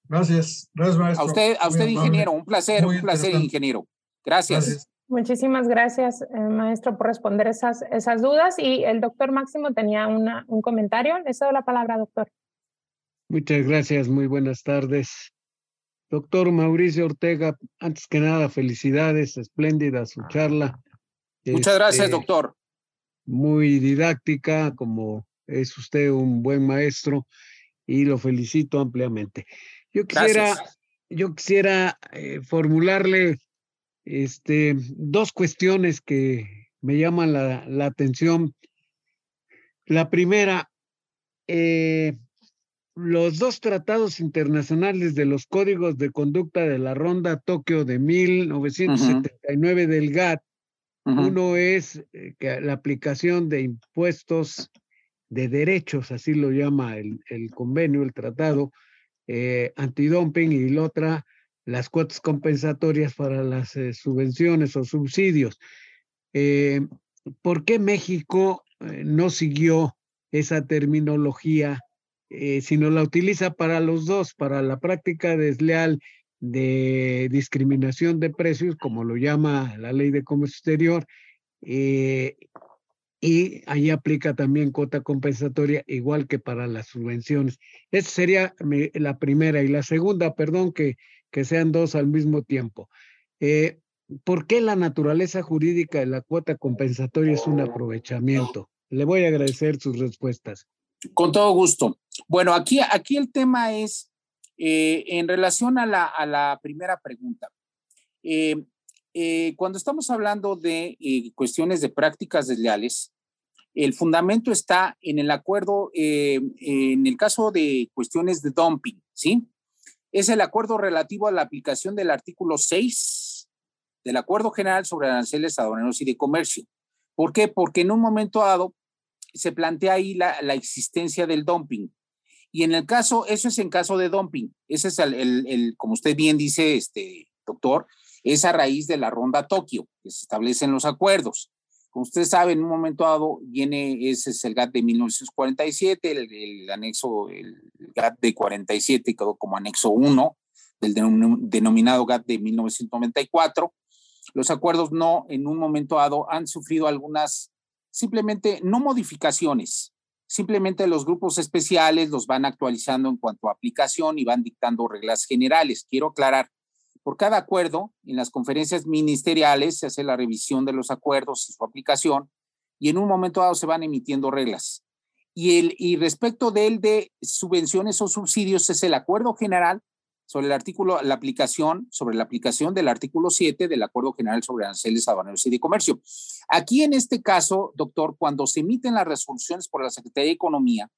Speaker 8: Gracias. Gracias, maestro.
Speaker 9: A usted, a usted ingeniero. Un placer, un placer, ingeniero. Gracias.
Speaker 5: Muchísimas gracias, eh, maestro, por responder esas, esas dudas. Y el doctor Máximo tenía una, un comentario. Le cedo la palabra, doctor.
Speaker 6: Muchas gracias. Muy buenas tardes. Doctor Mauricio Ortega, antes que nada, felicidades, espléndida su charla.
Speaker 9: Muchas gracias, este, doctor.
Speaker 6: Muy didáctica, como es usted un buen maestro, y lo felicito ampliamente. Yo quisiera, yo quisiera eh, formularle este, dos cuestiones que me llaman la, la atención. La primera, eh, los dos tratados internacionales de los códigos de conducta de la Ronda Tokio de 1979 del GATT. Uno es eh, la aplicación de impuestos de derechos, así lo llama el, el convenio, el tratado, eh, antidumping, y la otra, las cuotas compensatorias para las eh, subvenciones o subsidios. Eh, ¿Por qué México eh, no siguió esa terminología, sino la utiliza para los dos, para la práctica desleal de discriminación de precios, como lo llama la ley de comercio exterior, y ahí aplica también cuota compensatoria, igual que para las subvenciones. Esa sería la primera. Y la segunda, perdón, que que sean dos al mismo tiempo. Eh, ¿Por qué la naturaleza jurídica de la cuota compensatoria es un aprovechamiento? Le voy a agradecer sus respuestas.
Speaker 9: Con todo gusto. Bueno, aquí, aquí el tema es eh, en relación a la, a la primera pregunta. Eh, cuando estamos hablando de cuestiones de prácticas desleales, el fundamento está en el acuerdo, en el caso de cuestiones de dumping, ¿sí? Es el acuerdo relativo a la aplicación del artículo 6 del Acuerdo General sobre Aranceles Aduaneros y de Comercio. ¿Por qué? Porque en un momento dado se plantea ahí la, existencia del dumping. Y en el caso, eso es en caso de dumping. Ese es el, el, el, como usted bien dice, este doctor, es a raíz de la ronda Tokio, que se establecen los acuerdos. Como usted sabe, en un momento dado viene, ese es el GATT de 1947, el, anexo, el GATT de 47 quedó como anexo 1 del denominado GATT de 1994. Los acuerdos no, en un momento dado, han sufrido algunas, simplemente, no modificaciones, simplemente los grupos especiales los van actualizando en cuanto a aplicación y van dictando reglas generales. Quiero aclarar, por cada acuerdo, en las conferencias ministeriales se hace la revisión de los acuerdos y su aplicación, y en un momento dado se van emitiendo reglas. Y, el, y respecto del de subvenciones o subsidios es el acuerdo general sobre el artículo, la aplicación, sobre la aplicación del artículo 7 del Acuerdo General sobre Aranceles Aduaneros y de Comercio. Aquí en este caso, doctor, cuando se emiten las resoluciones por la Secretaría de Economía,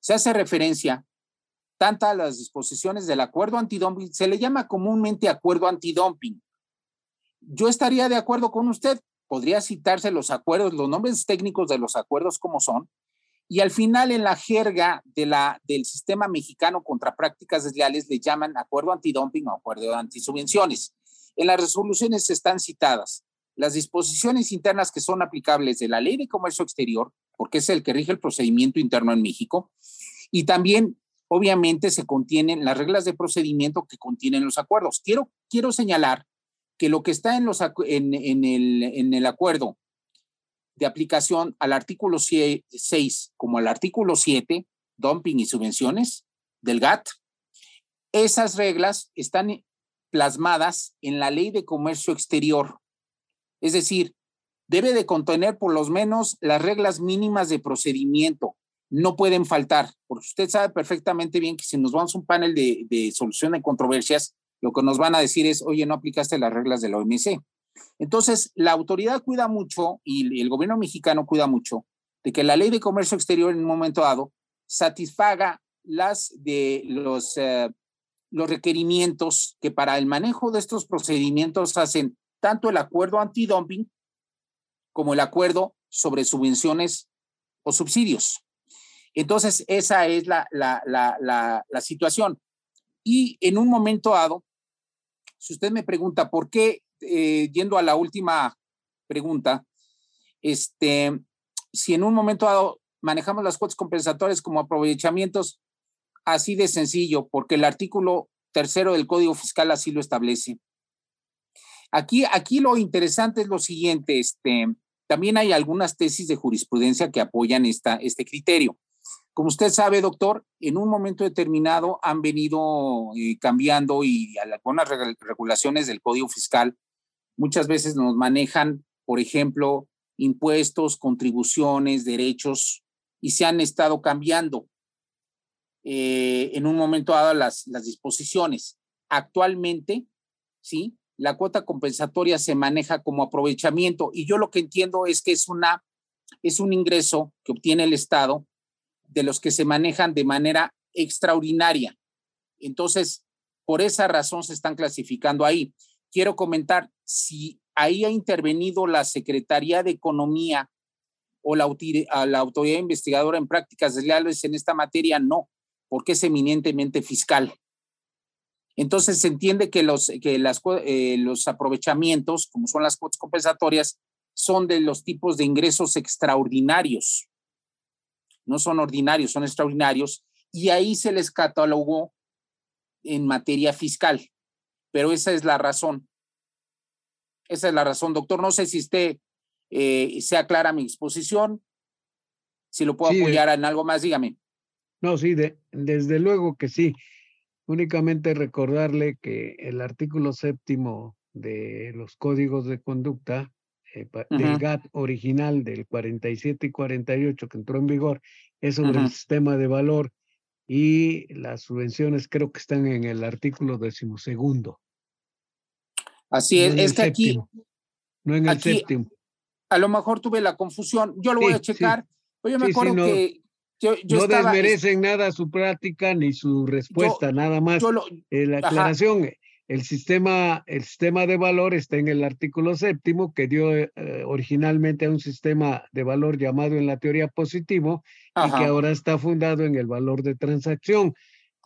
Speaker 9: se hace referencia tanto a las disposiciones del acuerdo antidumping, se le llama comúnmente acuerdo antidumping. Yo estaría de acuerdo con usted, podría citarse los acuerdos, los nombres técnicos de los acuerdos como son, y al final, en la jerga de la, del sistema mexicano contra prácticas desleales, le llaman acuerdo antidumping o acuerdo antisubvenciones. En las resoluciones están citadas las disposiciones internas que son aplicables de la Ley de Comercio Exterior, porque es el que rige el procedimiento interno en México, y también, obviamente, se contienen las reglas de procedimiento que contienen los acuerdos. Quiero, quiero señalar que lo que está en, los, en, el, en el acuerdo de aplicación al artículo 6 como al artículo 7, dumping y subvenciones del GATT, esas reglas están plasmadas en la ley de comercio exterior. Es decir, debe de contener por lo menos las reglas mínimas de procedimiento. No pueden faltar, porque usted sabe perfectamente bien que si nos vamos a un panel de, de solución de controversias, lo que nos van a decir es, oye, no aplicaste las reglas de la OMC. Entonces, la autoridad cuida mucho y el gobierno mexicano cuida mucho de que la ley de comercio exterior en un momento dado satisfaga las de los, eh, los requerimientos que para el manejo de estos procedimientos hacen tanto el acuerdo antidumping como el acuerdo sobre subvenciones o subsidios. Entonces, esa es la, la, la, la situación. Y en un momento dado, si usted me pregunta por qué eh, yendo a la última pregunta, este, si en un momento dado manejamos las cuotas compensatorias como aprovechamientos, así de sencillo, porque el artículo tercero del Código Fiscal así lo establece. Aquí, aquí lo interesante es lo siguiente, este, también hay algunas tesis de jurisprudencia que apoyan esta, este criterio. Como usted sabe, doctor, en un momento determinado han venido eh, cambiando y algunas regulaciones del Código Fiscal muchas veces nos manejan, por ejemplo, impuestos, contribuciones, derechos, y se han estado cambiando eh, en un momento dado las, las disposiciones. Actualmente, ¿sí? La cuota compensatoria se maneja como aprovechamiento y yo lo que entiendo es que es, una, es un ingreso que obtiene el Estado de los que se manejan de manera extraordinaria. Entonces, por esa razón se están clasificando ahí quiero comentar, si ahí ha intervenido la Secretaría de Economía o la, la autoridad investigadora en prácticas desleales en esta materia, no, porque es eminentemente fiscal. Entonces se entiende que los, que las, eh, los aprovechamientos, como son las cuotas compensatorias, son de los tipos de ingresos extraordinarios. No son ordinarios, son extraordinarios. Y ahí se les catalogó en materia fiscal pero esa es la razón. Esa es la razón, doctor. No sé si usted eh, sea clara mi exposición, si lo puedo apoyar en algo más, dígame.
Speaker 6: No, sí, desde luego que sí. Únicamente recordarle que el artículo séptimo de los códigos de conducta eh, del GATT original del 47 y 48 que entró en vigor es sobre el sistema de valor y las subvenciones creo que están en el artículo decimosegundo.
Speaker 9: Así es, es que aquí...
Speaker 6: No en el séptimo.
Speaker 9: A lo mejor tuve la confusión, yo lo voy a checar. Yo me acuerdo que yo,
Speaker 6: no desmerecen nada su práctica ni su respuesta, nada más. Eh, la aclaración, El sistema, el sistema de valor está en el artículo séptimo, que dio eh, originalmente a un sistema de valor llamado en la teoría positivo y que ahora está fundado en el valor de transacción.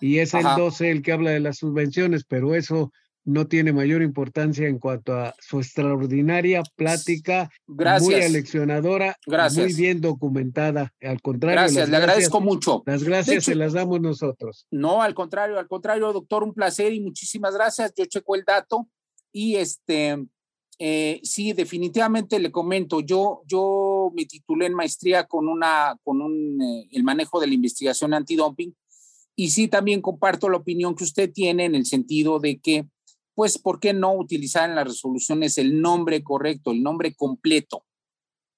Speaker 6: Y es el 12 el que habla de las subvenciones, pero eso no tiene mayor importancia en cuanto a su extraordinaria plática, muy aleccionadora, muy bien documentada. Al contrario,
Speaker 9: gracias, le agradezco mucho.
Speaker 6: Las gracias se las damos nosotros.
Speaker 9: No, al contrario, al contrario, doctor, un placer y muchísimas gracias. Yo checo el dato y este, eh, sí, definitivamente le comento, yo, yo me titulé en maestría con una, con un, eh, el manejo de la investigación antidumping y sí también comparto la opinión que usted tiene en el sentido de que pues ¿por qué no utilizar en las resoluciones el nombre correcto, el nombre completo?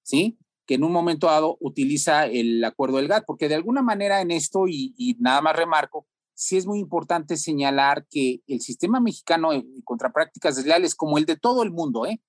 Speaker 9: ¿Sí? Que en un momento dado utiliza el acuerdo del GATT, porque de alguna manera en esto, y, nada más remarco, sí es muy importante señalar que el sistema mexicano contra prácticas desleales, como el de todo el mundo, ¿eh?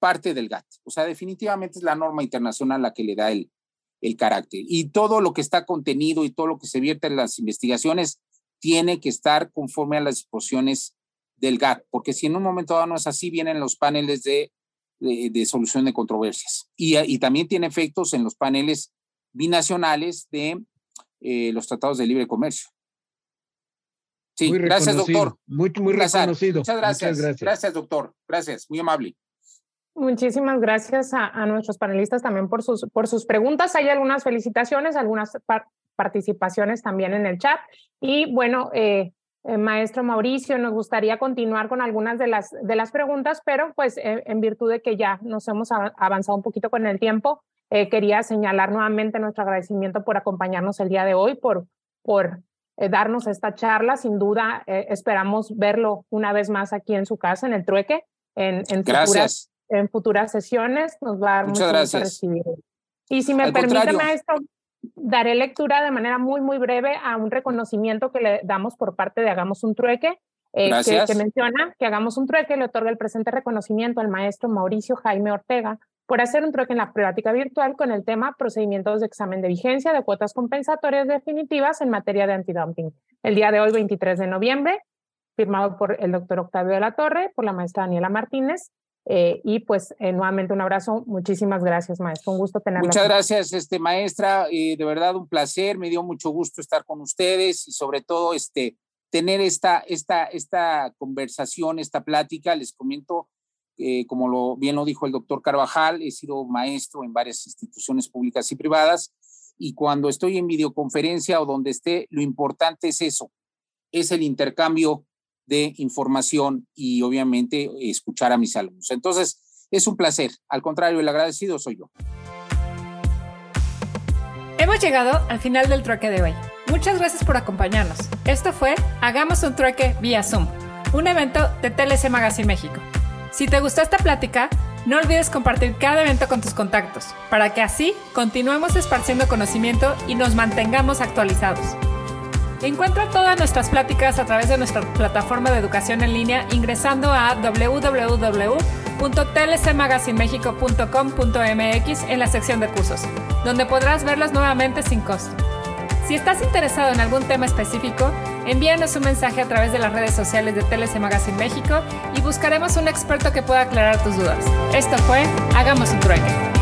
Speaker 9: parte del GATT. O sea, definitivamente es la norma internacional la que le da el, el carácter. Y todo lo que está contenido y todo lo que se vierte en las investigaciones tiene que estar conforme a las disposiciones del GATT, porque si en un momento dado no es así, vienen los paneles de, de, solución de controversias. Y, y, también tiene efectos en los paneles binacionales de eh, los tratados de libre comercio. Sí, gracias, doctor.
Speaker 6: Muy, muy reconocido.
Speaker 9: Muchas gracias. gracias. doctor. Gracias, muy amable.
Speaker 5: Muchísimas gracias a, a, nuestros panelistas también por sus, por sus preguntas. Hay algunas felicitaciones, algunas participaciones también en el chat. Y bueno, eh, eh, maestro Mauricio, nos gustaría continuar con algunas de las, de las preguntas, pero pues eh, en virtud de que ya nos hemos avanzado un poquito con el tiempo, eh, quería señalar nuevamente nuestro agradecimiento por acompañarnos el día de hoy, por, por darnos esta charla. Sin duda, esperamos verlo una vez más aquí en su casa, en el trueque, en, en, futuras, en futuras sesiones. Nos va a dar
Speaker 9: mucho gusto recibir.
Speaker 5: Y si me permite, maestro, daré lectura de manera muy, muy breve a un reconocimiento que le damos por parte de Hagamos un Trueque, eh, que, menciona que Hagamos un Trueque le otorga el presente reconocimiento al maestro Mauricio Jaime Ortega por hacer un trueque en la práctica virtual con el tema procedimientos de examen de vigencia de cuotas compensatorias definitivas en materia de antidumping. El día de hoy, 23 de noviembre, firmado por el doctor Octavio de la Torre, por la maestra Daniela Martínez, eh, y pues eh, nuevamente un abrazo. Muchísimas gracias, maestro. Un gusto tenerla.
Speaker 9: Muchas gracias, este, maestra. Eh, de verdad, un placer. Me dio mucho gusto estar con ustedes y sobre todo este, tener esta, esta, esta conversación, esta plática. Les comento, como lo, bien lo dijo el doctor Carvajal, he sido maestro en varias instituciones públicas y privadas y cuando estoy en videoconferencia o donde esté, lo importante es eso, es el intercambio de información y obviamente escuchar a mis alumnos. Entonces, es un placer. Al contrario, el agradecido soy yo.
Speaker 4: Hemos llegado al final del trueque de hoy. Muchas gracias por acompañarnos. Esto fue Hagamos un trueque vía Zoom, un evento de TLC Magazine México. Si te gustó esta plática, no olvides compartir cada evento con tus contactos, para que así continuemos esparciendo conocimiento y nos mantengamos actualizados. Encuentra todas nuestras pláticas a través de nuestra plataforma de educación en línea ingresando a www.tlcmagazinemexico.com.mx en la sección de cursos, donde podrás verlas nuevamente sin costo. Si estás interesado en algún tema específico, envíanos un mensaje a través de las redes sociales de TLC Magazine México y buscaremos un experto que pueda aclarar tus dudas. Esto fue Hagamos un trueque.